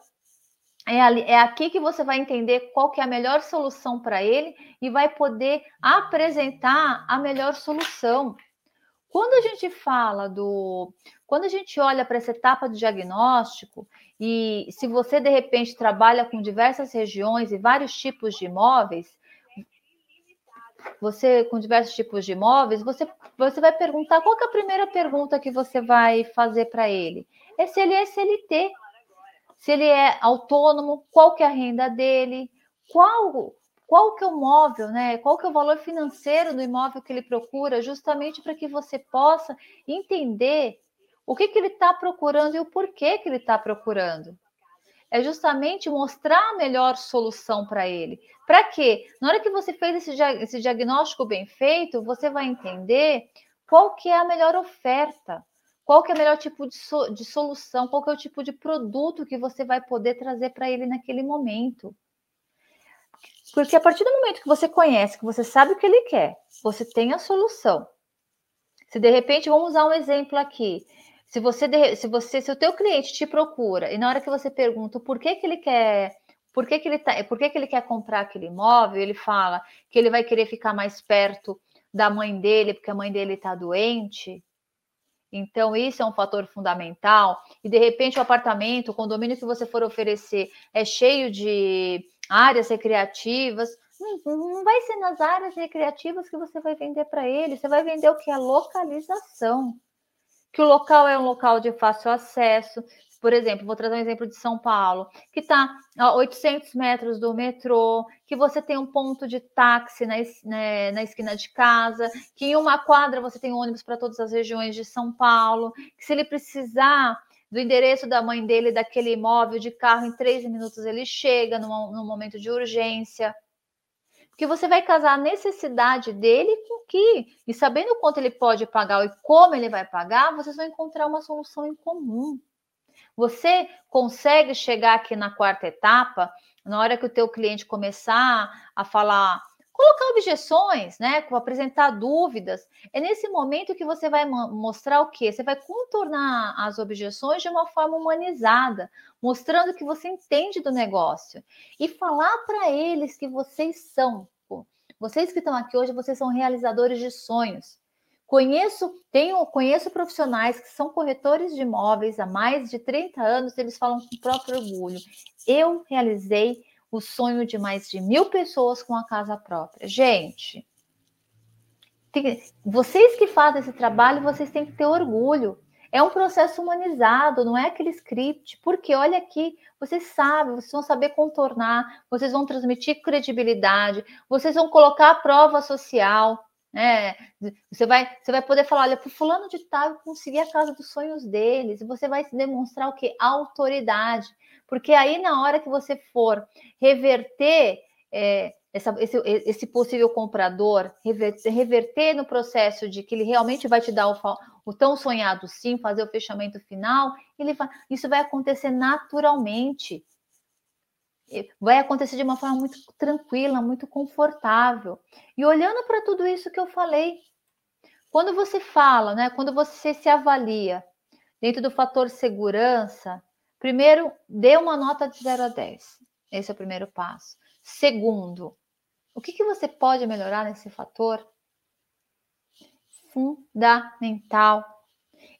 é, ali, é aqui que você vai entender qual que é a melhor solução para ele e vai poder apresentar a melhor solução. Quando a gente fala do. Quando a gente olha para essa etapa do diagnóstico, e se você de repente trabalha com diversas regiões e vários tipos de imóveis, você com diversos tipos de imóveis, você, você vai perguntar qual é a primeira pergunta que você vai fazer para ele? É se ele é CLT se ele é autônomo, qual que é a renda dele, qual qual que é o móvel, né? Qual que é o valor financeiro do imóvel que ele procura, justamente para que você possa entender o que, que ele está procurando e o porquê que ele está procurando. É justamente mostrar a melhor solução para ele. Para quê? Na hora que você fez esse, esse diagnóstico bem feito, você vai entender qual que é a melhor oferta. Qual que é o melhor tipo de, so, de solução? Qual que é o tipo de produto que você vai poder trazer para ele naquele momento? Porque a partir do momento que você conhece, que você sabe o que ele quer, você tem a solução. Se de repente, vamos usar um exemplo aqui. Se você, se você, se o teu cliente te procura e na hora que você pergunta por que, que ele quer, por que, que ele tá, por que, que ele quer comprar aquele imóvel, ele fala que ele vai querer ficar mais perto da mãe dele porque a mãe dele está doente. Então, isso é um fator fundamental. E de repente, o apartamento, o condomínio que você for oferecer é cheio de áreas recreativas. Não vai ser nas áreas recreativas que você vai vender para ele. Você vai vender o que? A localização. Que o local é um local de fácil acesso, por exemplo, vou trazer um exemplo de São Paulo, que está a 800 metros do metrô, que você tem um ponto de táxi na, né, na esquina de casa, que em uma quadra você tem ônibus para todas as regiões de São Paulo, que se ele precisar do endereço da mãe dele, daquele imóvel de carro, em três minutos ele chega num, num momento de urgência. Porque você vai casar a necessidade dele com que, e sabendo quanto ele pode pagar e como ele vai pagar, vocês vão encontrar uma solução em comum. Você consegue chegar aqui na quarta etapa, na hora que o teu cliente começar a falar, colocar objeções, né, apresentar dúvidas, é nesse momento que você vai mostrar o quê? Você vai contornar as objeções de uma forma humanizada, mostrando que você entende do negócio e falar para eles que vocês são, vocês que estão aqui hoje, vocês são realizadores de sonhos. Conheço, tenho, conheço profissionais que são corretores de imóveis há mais de 30 anos, eles falam com o próprio orgulho. Eu realizei o sonho de mais de mil pessoas com a casa própria. Gente, tem, vocês que fazem esse trabalho, vocês têm que ter orgulho. É um processo humanizado, não é aquele script, porque olha aqui, vocês sabem, vocês vão saber contornar, vocês vão transmitir credibilidade, vocês vão colocar a prova social, é, você vai, você vai poder falar, olha, para fulano de tal conseguir a casa dos sonhos deles. E você vai demonstrar o que? Autoridade. Porque aí, na hora que você for reverter é, essa, esse, esse, possível comprador, reverter, reverter, no processo de que ele realmente vai te dar o, o tão sonhado sim, fazer o fechamento final, vai, isso vai acontecer naturalmente vai acontecer de uma forma muito tranquila, muito confortável. E olhando para tudo isso que eu falei, quando você fala, né, quando você se avalia dentro do fator segurança, primeiro, dê uma nota de 0 a 10. Esse é o primeiro passo. Segundo, o que, que você pode melhorar nesse fator? Fundamental.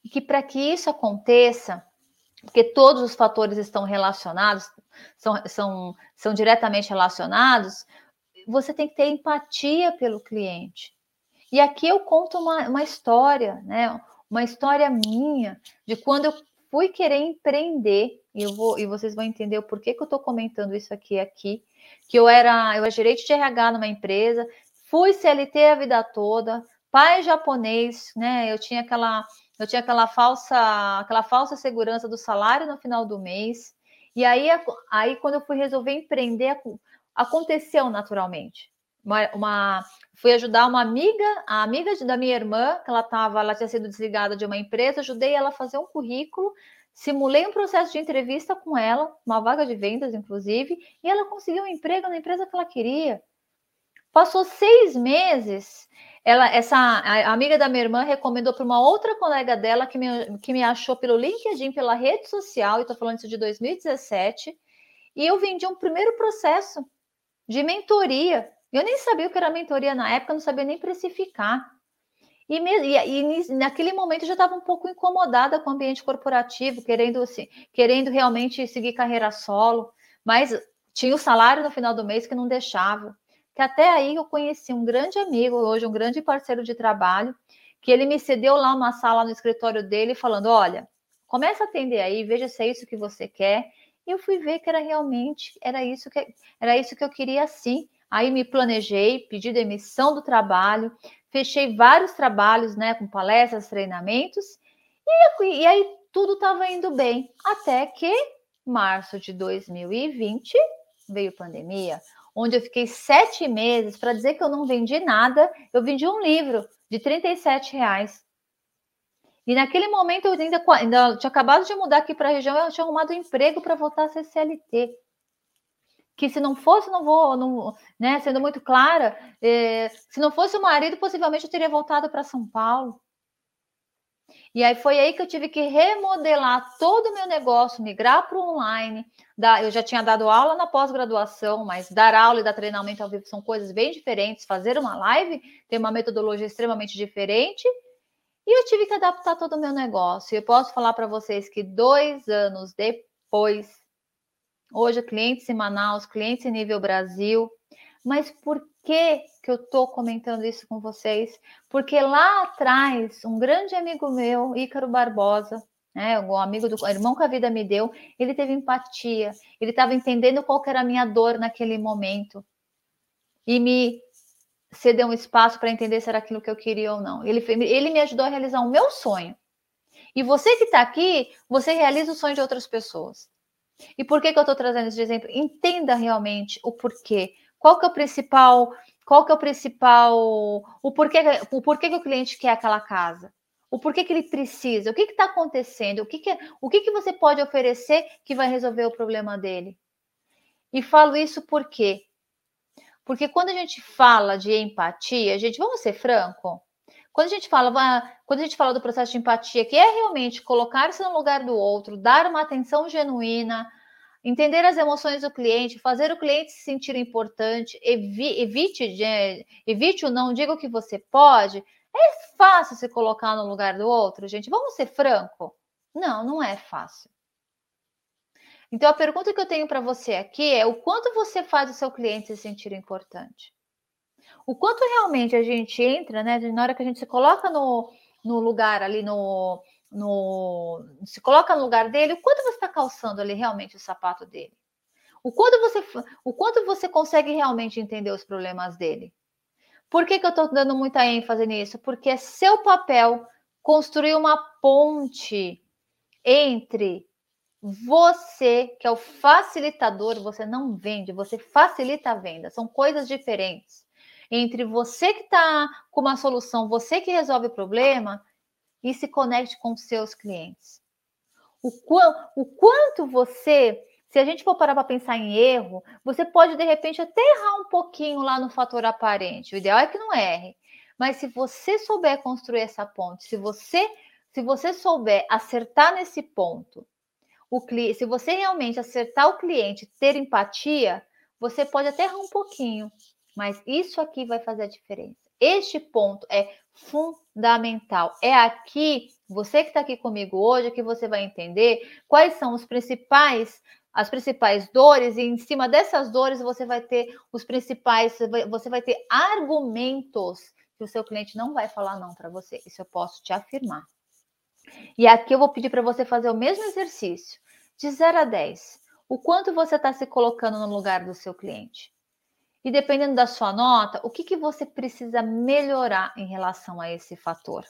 E que para que isso aconteça, porque todos os fatores estão relacionados, são, são, são diretamente relacionados, você tem que ter empatia pelo cliente. E aqui eu conto uma, uma história, né? Uma história minha de quando eu fui querer empreender, e, eu vou, e vocês vão entender o porquê que eu estou comentando isso aqui, aqui, que eu era, eu era gerente de RH numa empresa, fui CLT a vida toda, pai japonês, né? Eu tinha aquela eu tinha aquela falsa, aquela falsa segurança do salário no final do mês. E aí, aí quando eu fui resolver empreender, aconteceu naturalmente. Uma, uma fui ajudar uma amiga, a amiga da minha irmã, que ela estava, ela tinha sido desligada de uma empresa, ajudei ela a fazer um currículo, simulei um processo de entrevista com ela, uma vaga de vendas, inclusive, e ela conseguiu um emprego na empresa que ela queria. Passou seis meses, ela, essa a amiga da minha irmã recomendou para uma outra colega dela que me, que me achou pelo LinkedIn, pela rede social, e estou falando isso de 2017, e eu vendi um primeiro processo de mentoria. Eu nem sabia o que era mentoria na época, não sabia nem precificar. E, me, e, e naquele momento eu já estava um pouco incomodada com o ambiente corporativo, querendo, assim, querendo realmente seguir carreira solo, mas tinha o salário no final do mês que não deixava que até aí eu conheci um grande amigo, hoje um grande parceiro de trabalho, que ele me cedeu lá uma sala no escritório dele, falando: olha, começa a atender aí, veja se é isso que você quer. E eu fui ver que era realmente, era isso que era isso que eu queria sim. Aí me planejei, pedi demissão do trabalho, fechei vários trabalhos, né, com palestras, treinamentos, e, e aí tudo estava indo bem, até que março de 2020 veio pandemia onde eu fiquei sete meses para dizer que eu não vendi nada, eu vendi um livro de 37 reais. E naquele momento eu ainda, ainda tinha acabado de mudar aqui para a região, eu tinha arrumado um emprego para voltar a ser CLT. Que se não fosse, não vou, não, né, sendo muito clara, eh, se não fosse o marido, possivelmente eu teria voltado para São Paulo. E aí foi aí que eu tive que remodelar todo o meu negócio, migrar para o online. eu já tinha dado aula na pós-graduação, mas dar aula e dar treinamento ao vivo são coisas bem diferentes. Fazer uma live tem uma metodologia extremamente diferente. E eu tive que adaptar todo o meu negócio. Eu posso falar para vocês que dois anos depois, hoje clientes em Manaus, clientes em nível Brasil, mas por que, que eu estou comentando isso com vocês? Porque lá atrás, um grande amigo meu, Ícaro Barbosa, né, o amigo do irmão que a vida me deu, ele teve empatia, ele estava entendendo qual era a minha dor naquele momento e me cedeu um espaço para entender se era aquilo que eu queria ou não. Ele, ele me ajudou a realizar o meu sonho. E você que está aqui, você realiza o sonho de outras pessoas. E por que, que eu estou trazendo esse exemplo? Entenda realmente o porquê. Qual que é o principal, qual que é o principal, o porquê, o porquê que o cliente quer aquela casa? O porquê que ele precisa? O que está acontecendo? O, que, que, o que, que você pode oferecer que vai resolver o problema dele? E falo isso por quê? Porque quando a gente fala de empatia, gente, vamos ser franco. Quando a gente fala, quando a gente fala do processo de empatia, que é realmente colocar-se no lugar do outro, dar uma atenção genuína, entender as emoções do cliente, fazer o cliente se sentir importante, evite, evite o não, diga o que você pode. É fácil se colocar no lugar do outro, gente? Vamos ser franco? Não, não é fácil. Então a pergunta que eu tenho para você aqui é o quanto você faz o seu cliente se sentir importante? O quanto realmente a gente entra, né? Na hora que a gente se coloca no, no lugar ali no, no, se coloca no lugar dele, o quanto você está calçando ali realmente o sapato dele? O quanto você, o quanto você consegue realmente entender os problemas dele? Por que, que eu estou dando muita ênfase nisso? Porque é seu papel construir uma ponte entre você, que é o facilitador, você não vende, você facilita a venda, são coisas diferentes. Entre você que está com uma solução, você que resolve o problema, e se conecte com seus clientes. O, o quanto você, se a gente for parar para pensar em erro, você pode de repente até errar um pouquinho lá no fator aparente. O ideal é que não erre. Mas se você souber construir essa ponte, se você se você souber acertar nesse ponto, o se você realmente acertar o cliente, ter empatia, você pode até errar um pouquinho, mas isso aqui vai fazer a diferença. Este ponto é fundamental. É aqui, você que está aqui comigo hoje, que você vai entender quais são os principais as principais dores e em cima dessas dores você vai ter os principais, você vai ter argumentos que o seu cliente não vai falar não para você. Isso eu posso te afirmar. E aqui eu vou pedir para você fazer o mesmo exercício, de 0 a 10. O quanto você está se colocando no lugar do seu cliente? E dependendo da sua nota, o que, que você precisa melhorar em relação a esse fator?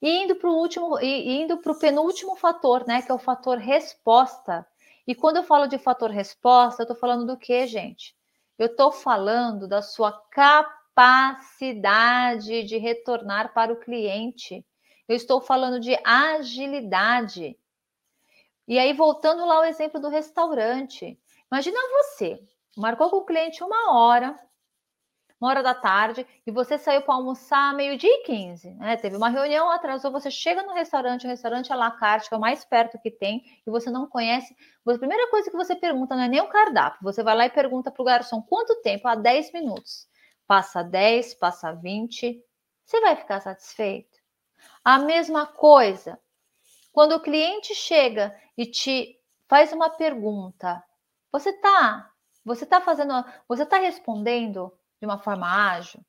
E indo para o último, e indo para o penúltimo fator, né? Que é o fator resposta. E quando eu falo de fator resposta, eu estou falando do que, gente? Eu estou falando da sua capacidade de retornar para o cliente. Eu estou falando de agilidade. E aí, voltando lá ao exemplo do restaurante. Imagina você, marcou com o cliente uma hora, uma hora da tarde, e você saiu para almoçar meio-dia e 15, né? Teve uma reunião, atrasou, você chega no restaurante, o restaurante é la carte, que é o mais perto que tem, e você não conhece. A primeira coisa que você pergunta não é nem o cardápio, você vai lá e pergunta para o garçom quanto tempo? Há 10 minutos. Passa 10, passa 20, você vai ficar satisfeito? A mesma coisa, quando o cliente chega e te faz uma pergunta, você tá, você tá fazendo, você tá respondendo de uma forma ágil,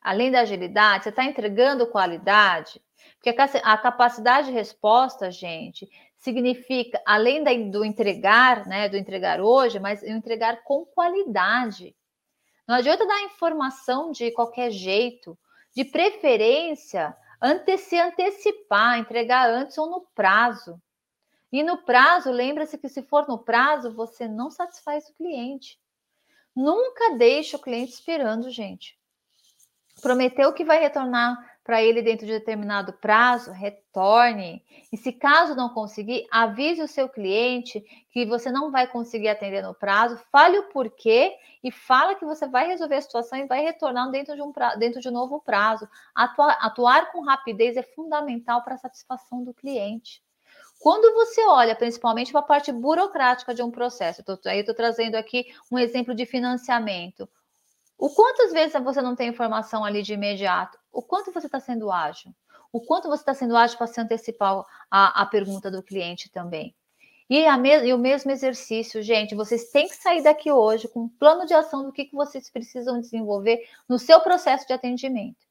além da agilidade, você está entregando qualidade, porque a capacidade de resposta, gente, significa, além do entregar, né, do entregar hoje, mas entregar com qualidade. Não adianta dar informação de qualquer jeito, de preferência, ante se antecipar, entregar antes ou no prazo. E no prazo, lembra-se que se for no prazo, você não satisfaz o cliente. Nunca deixe o cliente esperando, gente. Prometeu que vai retornar para ele dentro de determinado prazo, retorne. E se caso não conseguir, avise o seu cliente que você não vai conseguir atender no prazo, fale o porquê e fala que você vai resolver a situação e vai retornar dentro de um, pra... dentro de um novo prazo. Atuar, atuar com rapidez é fundamental para a satisfação do cliente. Quando você olha principalmente para a parte burocrática de um processo, tô, aí estou trazendo aqui um exemplo de financiamento. O quantas vezes você não tem informação ali de imediato? O quanto você está sendo ágil? O quanto você está sendo ágil para se antecipar a, a pergunta do cliente também? E, me, e o mesmo exercício, gente, vocês têm que sair daqui hoje com um plano de ação do que, que vocês precisam desenvolver no seu processo de atendimento.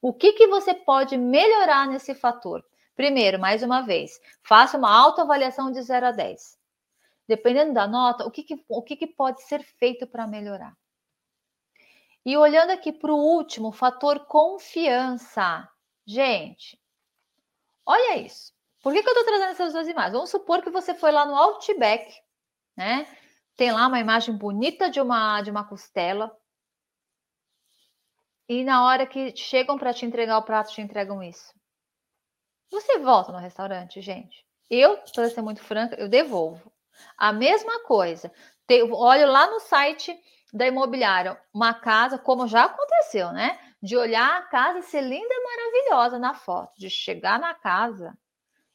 O que, que você pode melhorar nesse fator? Primeiro, mais uma vez, faça uma autoavaliação de 0 a 10. Dependendo da nota, o que, que o que, que pode ser feito para melhorar? E olhando aqui para o último, fator confiança. Gente, olha isso. Por que, que eu estou trazendo essas duas imagens? Vamos supor que você foi lá no Outback, né? Tem lá uma imagem bonita de uma, de uma costela. E na hora que chegam para te entregar o prato, te entregam isso. Você volta no restaurante, gente? Eu, para ser muito franca, eu devolvo. A mesma coisa. Olho lá no site da imobiliária uma casa, como já aconteceu, né? De olhar a casa ser linda e maravilhosa na foto, de chegar na casa,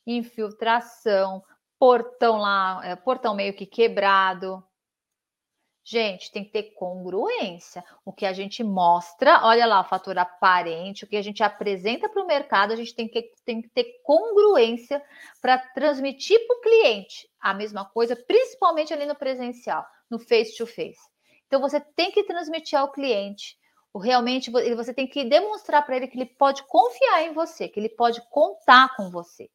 infiltração, portão lá, é, portão meio que quebrado, Gente, tem que ter congruência. O que a gente mostra, olha lá, o fator aparente, o que a gente apresenta para o mercado, a gente tem que, tem que ter congruência para transmitir para o cliente a mesma coisa, principalmente ali no presencial, no face-to-face. Então, você tem que transmitir ao cliente realmente, você tem que demonstrar para ele que ele pode confiar em você, que ele pode contar com você.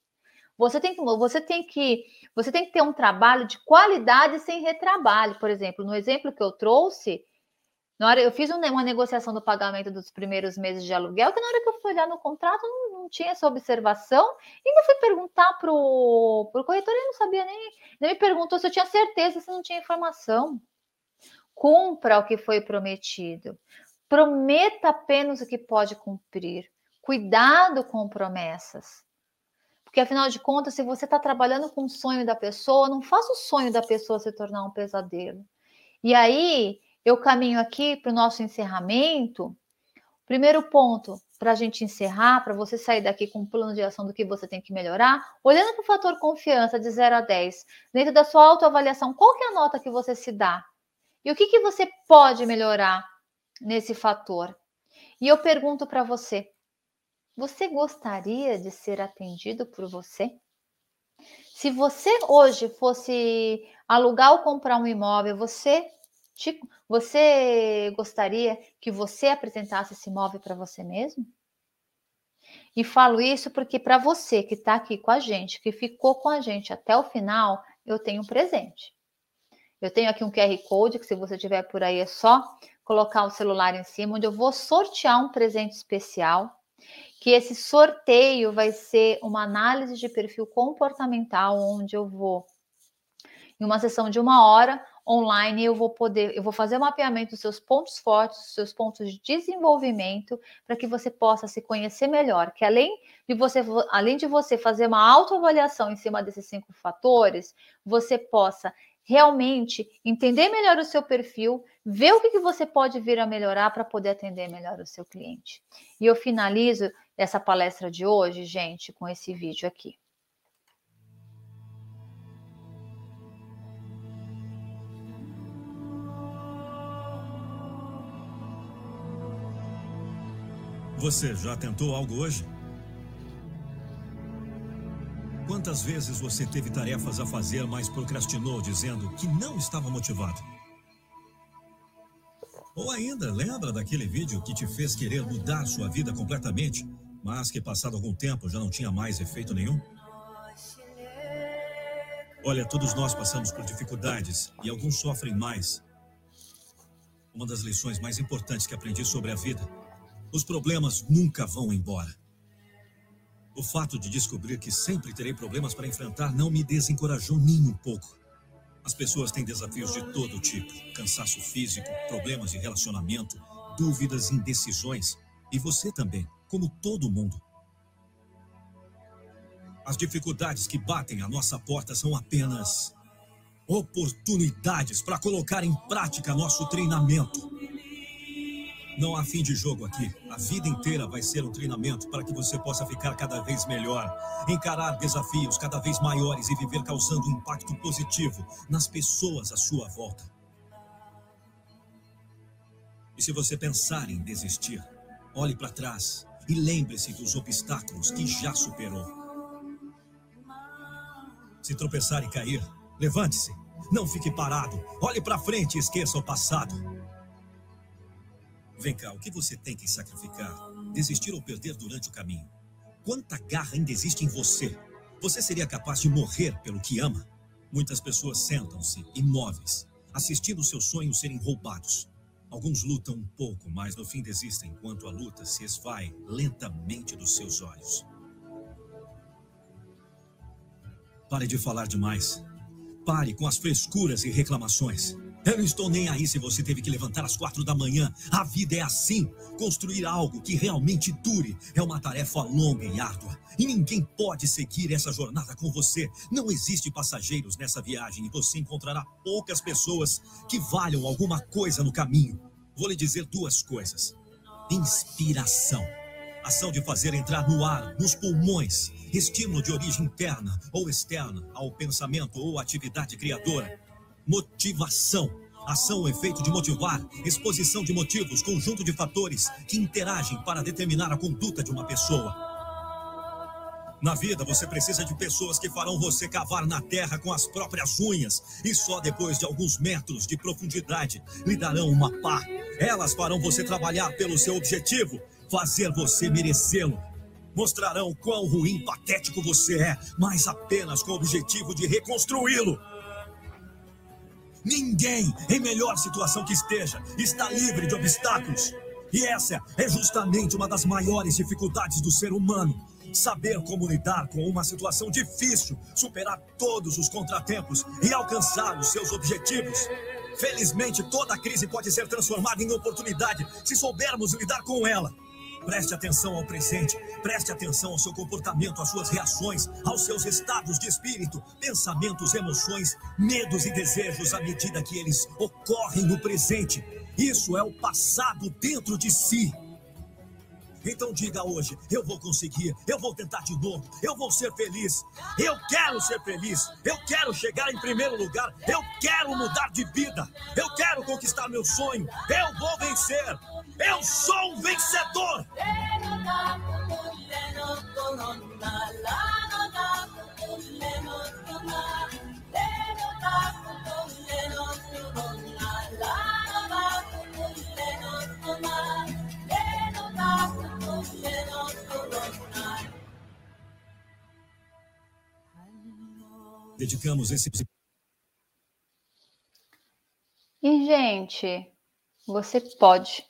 Você tem que, você tem que, você tem que ter um trabalho de qualidade sem retrabalho. Por exemplo, no exemplo que eu trouxe, na hora eu fiz uma negociação do pagamento dos primeiros meses de aluguel, que na hora que eu fui olhar no contrato não, não tinha essa observação. E ainda fui perguntar para o corretor, ele não sabia nem, nem me perguntou se eu tinha certeza se não tinha informação. Cumpra o que foi prometido. Prometa apenas o que pode cumprir. Cuidado com promessas. Porque afinal de contas, se você está trabalhando com o sonho da pessoa, não faça o sonho da pessoa se tornar um pesadelo. E aí, eu caminho aqui para o nosso encerramento. Primeiro ponto para a gente encerrar, para você sair daqui com um plano de ação do que você tem que melhorar, olhando para o fator confiança de 0 a 10, dentro da sua autoavaliação, qual que é a nota que você se dá? E o que, que você pode melhorar nesse fator? E eu pergunto para você, você gostaria de ser atendido por você? Se você hoje fosse alugar ou comprar um imóvel, você, te, você gostaria que você apresentasse esse imóvel para você mesmo? E falo isso porque para você que está aqui com a gente, que ficou com a gente até o final, eu tenho um presente. Eu tenho aqui um QR Code que se você tiver por aí é só colocar o celular em cima, onde eu vou sortear um presente especial que esse sorteio vai ser uma análise de perfil comportamental, onde eu vou Em uma sessão de uma hora online, eu vou poder, eu vou fazer o mapeamento dos seus pontos fortes, dos seus pontos de desenvolvimento, para que você possa se conhecer melhor. Que além de você, além de você fazer uma autoavaliação em cima desses cinco fatores, você possa realmente entender melhor o seu perfil, ver o que, que você pode vir a melhorar para poder atender melhor o seu cliente. E eu finalizo essa palestra de hoje, gente, com esse vídeo aqui. Você já tentou algo hoje? Quantas vezes você teve tarefas a fazer, mas procrastinou dizendo que não estava motivado? Ou ainda, lembra daquele vídeo que te fez querer mudar sua vida completamente, mas que passado algum tempo já não tinha mais efeito nenhum? Olha, todos nós passamos por dificuldades e alguns sofrem mais. Uma das lições mais importantes que aprendi sobre a vida os problemas nunca vão embora. O fato de descobrir que sempre terei problemas para enfrentar não me desencorajou nem um pouco. As pessoas têm desafios de todo tipo: cansaço físico, problemas de relacionamento, dúvidas, indecisões. E você também, como todo mundo. As dificuldades que batem à nossa porta são apenas oportunidades para colocar em prática nosso treinamento. Não há fim de jogo aqui. A vida inteira vai ser um treinamento para que você possa ficar cada vez melhor, encarar desafios cada vez maiores e viver causando um impacto positivo nas pessoas à sua volta. E se você pensar em desistir, olhe para trás e lembre-se dos obstáculos que já superou. Se tropeçar e cair, levante-se. Não fique parado. Olhe para frente e esqueça o passado. Vem cá, o que você tem que sacrificar? Desistir ou perder durante o caminho? Quanta garra ainda existe em você? Você seria capaz de morrer pelo que ama? Muitas pessoas sentam-se imóveis, assistindo seus sonhos serem roubados. Alguns lutam um pouco, mas no fim desistem enquanto a luta se esvai lentamente dos seus olhos. Pare de falar demais. Pare com as frescuras e reclamações. Eu não estou nem aí se você teve que levantar às quatro da manhã. A vida é assim. Construir algo que realmente dure é uma tarefa longa e árdua. E ninguém pode seguir essa jornada com você. Não existe passageiros nessa viagem e você encontrará poucas pessoas que valham alguma coisa no caminho. Vou lhe dizer duas coisas: inspiração. Ação de fazer entrar no ar, nos pulmões, estímulo de origem interna ou externa ao pensamento ou atividade criadora motivação. Ação efeito de motivar, exposição de motivos, conjunto de fatores que interagem para determinar a conduta de uma pessoa. Na vida, você precisa de pessoas que farão você cavar na terra com as próprias unhas e só depois de alguns metros de profundidade lhe darão uma pá. Elas farão você trabalhar pelo seu objetivo, fazer você merecê-lo. Mostrarão quão ruim, patético você é, mas apenas com o objetivo de reconstruí-lo. Ninguém, em melhor situação que esteja, está livre de obstáculos. E essa é justamente uma das maiores dificuldades do ser humano. Saber como lidar com uma situação difícil, superar todos os contratempos e alcançar os seus objetivos. Felizmente, toda crise pode ser transformada em oportunidade se soubermos lidar com ela. Preste atenção ao presente, preste atenção ao seu comportamento, às suas reações, aos seus estados de espírito, pensamentos, emoções, medos e desejos à medida que eles ocorrem no presente. Isso é o passado dentro de si. Então diga hoje: eu vou conseguir, eu vou tentar de novo, eu vou ser feliz, eu quero ser feliz, eu quero chegar em primeiro lugar, eu quero mudar de vida, eu quero conquistar meu sonho, eu vou vencer, eu sou um vencedor. Dedicamos esse. E, gente, você pode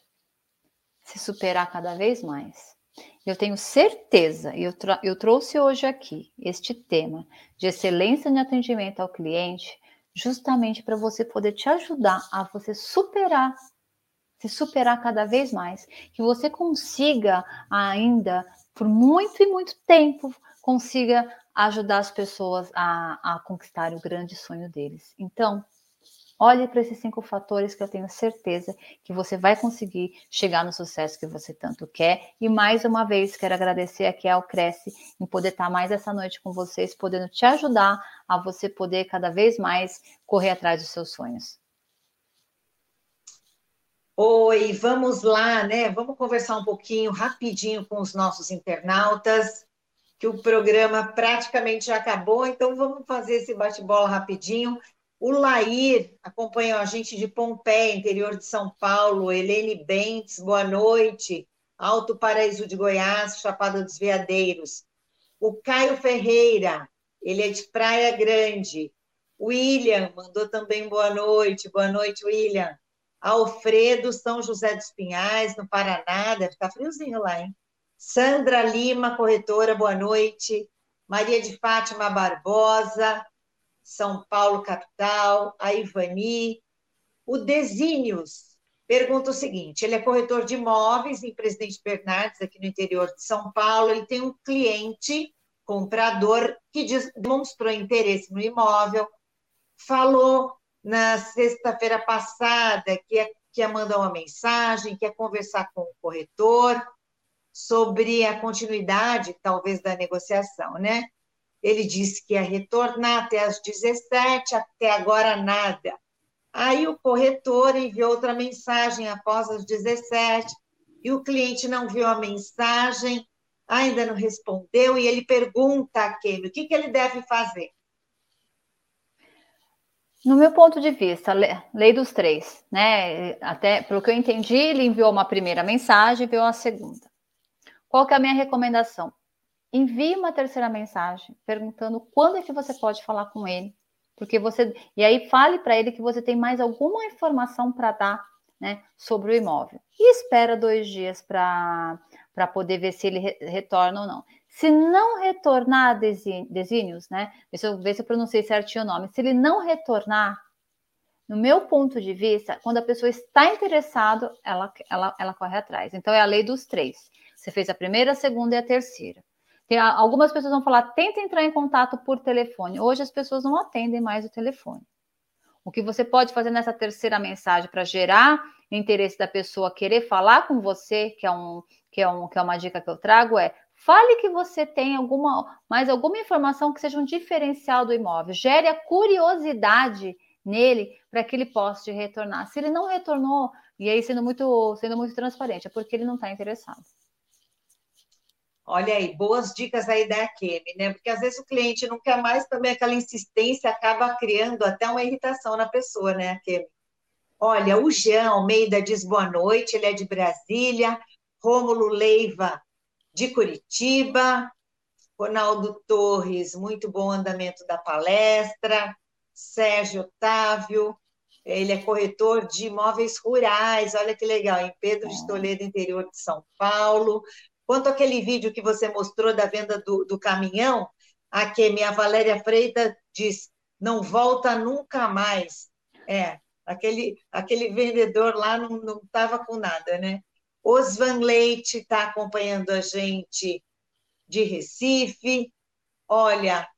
se superar cada vez mais. Eu tenho certeza, e eu, eu trouxe hoje aqui este tema de excelência no atendimento ao cliente, justamente para você poder te ajudar a você superar, se superar cada vez mais, que você consiga ainda por muito e muito tempo consiga ajudar as pessoas a, a conquistar o grande sonho deles. Então, Olhe para esses cinco fatores que eu tenho certeza que você vai conseguir chegar no sucesso que você tanto quer. E mais uma vez, quero agradecer aqui ao Cresce em poder estar mais essa noite com vocês, podendo te ajudar a você poder cada vez mais correr atrás dos seus sonhos. Oi, vamos lá, né? Vamos conversar um pouquinho rapidinho com os nossos internautas, que o programa praticamente já acabou, então vamos fazer esse bate-bola rapidinho. O Lair acompanhou a gente de Pompeia, interior de São Paulo. Helene Bentes, boa noite. Alto Paraíso de Goiás, Chapada dos Veadeiros. O Caio Ferreira, ele é de Praia Grande. William mandou também boa noite. Boa noite, William. Alfredo, São José dos Pinhais, no Paraná. Deve estar friozinho lá, hein? Sandra Lima, corretora, boa noite. Maria de Fátima Barbosa, são Paulo capital, a Ivani. O Desínios pergunta o seguinte: ele é corretor de imóveis em Presidente Bernardes, aqui no interior de São Paulo. Ele tem um cliente comprador que demonstrou interesse no imóvel, falou na sexta-feira passada que ia, que ia mandar uma mensagem, que ia conversar com o corretor sobre a continuidade, talvez, da negociação, né? Ele disse que ia retornar até as 17, até agora nada. Aí o corretor enviou outra mensagem após as 17, e o cliente não viu a mensagem, ainda não respondeu, e ele pergunta Kemi o que, que ele deve fazer. No meu ponto de vista, lei dos três, né? Até pelo que eu entendi, ele enviou uma primeira mensagem e enviou a segunda. Qual que é a minha recomendação? envie uma terceira mensagem perguntando quando é que você pode falar com ele, porque você e aí fale para ele que você tem mais alguma informação para dar, né, sobre o imóvel e espera dois dias para para poder ver se ele re, retorna ou não. Se não retornar desígnios, né? Se, eu, ver se eu pronunciei certinho o nome. Se ele não retornar, no meu ponto de vista, quando a pessoa está interessada, ela, ela, ela corre atrás. Então, é a lei dos três. Você fez a primeira, a segunda e a terceira. Tem, algumas pessoas vão falar, tenta entrar em contato por telefone. Hoje as pessoas não atendem mais o telefone. O que você pode fazer nessa terceira mensagem para gerar interesse da pessoa querer falar com você, que é, um, que, é um, que é uma dica que eu trago, é fale que você tem alguma mais alguma informação que seja um diferencial do imóvel. Gere a curiosidade nele para que ele possa te retornar. Se ele não retornou, e aí sendo muito, sendo muito transparente, é porque ele não está interessado. Olha aí, boas dicas aí da Kemi, né? Porque às vezes o cliente não quer mais também aquela insistência acaba criando até uma irritação na pessoa, né, Kemi? Olha, o Jean Almeida diz boa noite, ele é de Brasília, Rômulo Leiva de Curitiba, Ronaldo Torres, muito bom andamento da palestra, Sérgio Otávio, ele é corretor de imóveis rurais, olha que legal, em Pedro de Toledo, interior de São Paulo. Quanto àquele vídeo que você mostrou da venda do, do caminhão, aqui minha Valéria Freitas diz, não volta nunca mais. É, aquele, aquele vendedor lá não estava com nada, né? Osvan Leite está acompanhando a gente de Recife. Olha,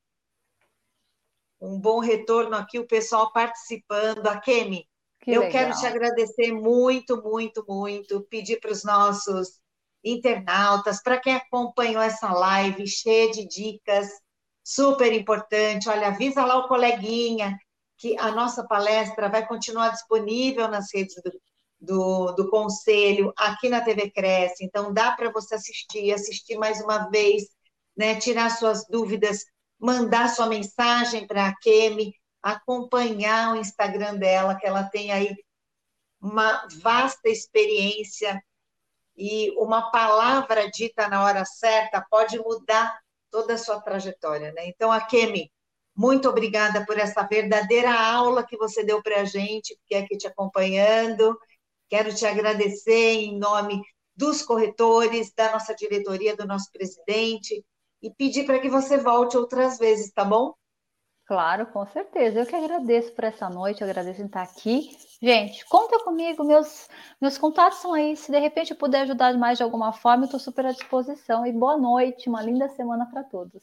um bom retorno aqui, o pessoal participando. A Kemi, que eu legal. quero te agradecer muito, muito, muito. Pedir para os nossos internautas, para quem acompanhou essa live cheia de dicas super importante. Olha, avisa lá o coleguinha que a nossa palestra vai continuar disponível nas redes do, do, do Conselho, aqui na TV Cresce. Então, dá para você assistir, assistir mais uma vez, né, tirar suas dúvidas, mandar sua mensagem para a Kemi, acompanhar o Instagram dela, que ela tem aí uma vasta experiência e uma palavra dita na hora certa pode mudar toda a sua trajetória, né? Então, a Kemi, muito obrigada por essa verdadeira aula que você deu para a gente, que é aqui te acompanhando. Quero te agradecer em nome dos corretores, da nossa diretoria, do nosso presidente, e pedir para que você volte outras vezes, tá bom? Claro, com certeza. Eu que agradeço por essa noite, eu agradeço em estar aqui. Gente, conta comigo, meus, meus contatos são aí. Se de repente eu puder ajudar mais de alguma forma, eu estou super à disposição. E boa noite, uma linda semana para todos.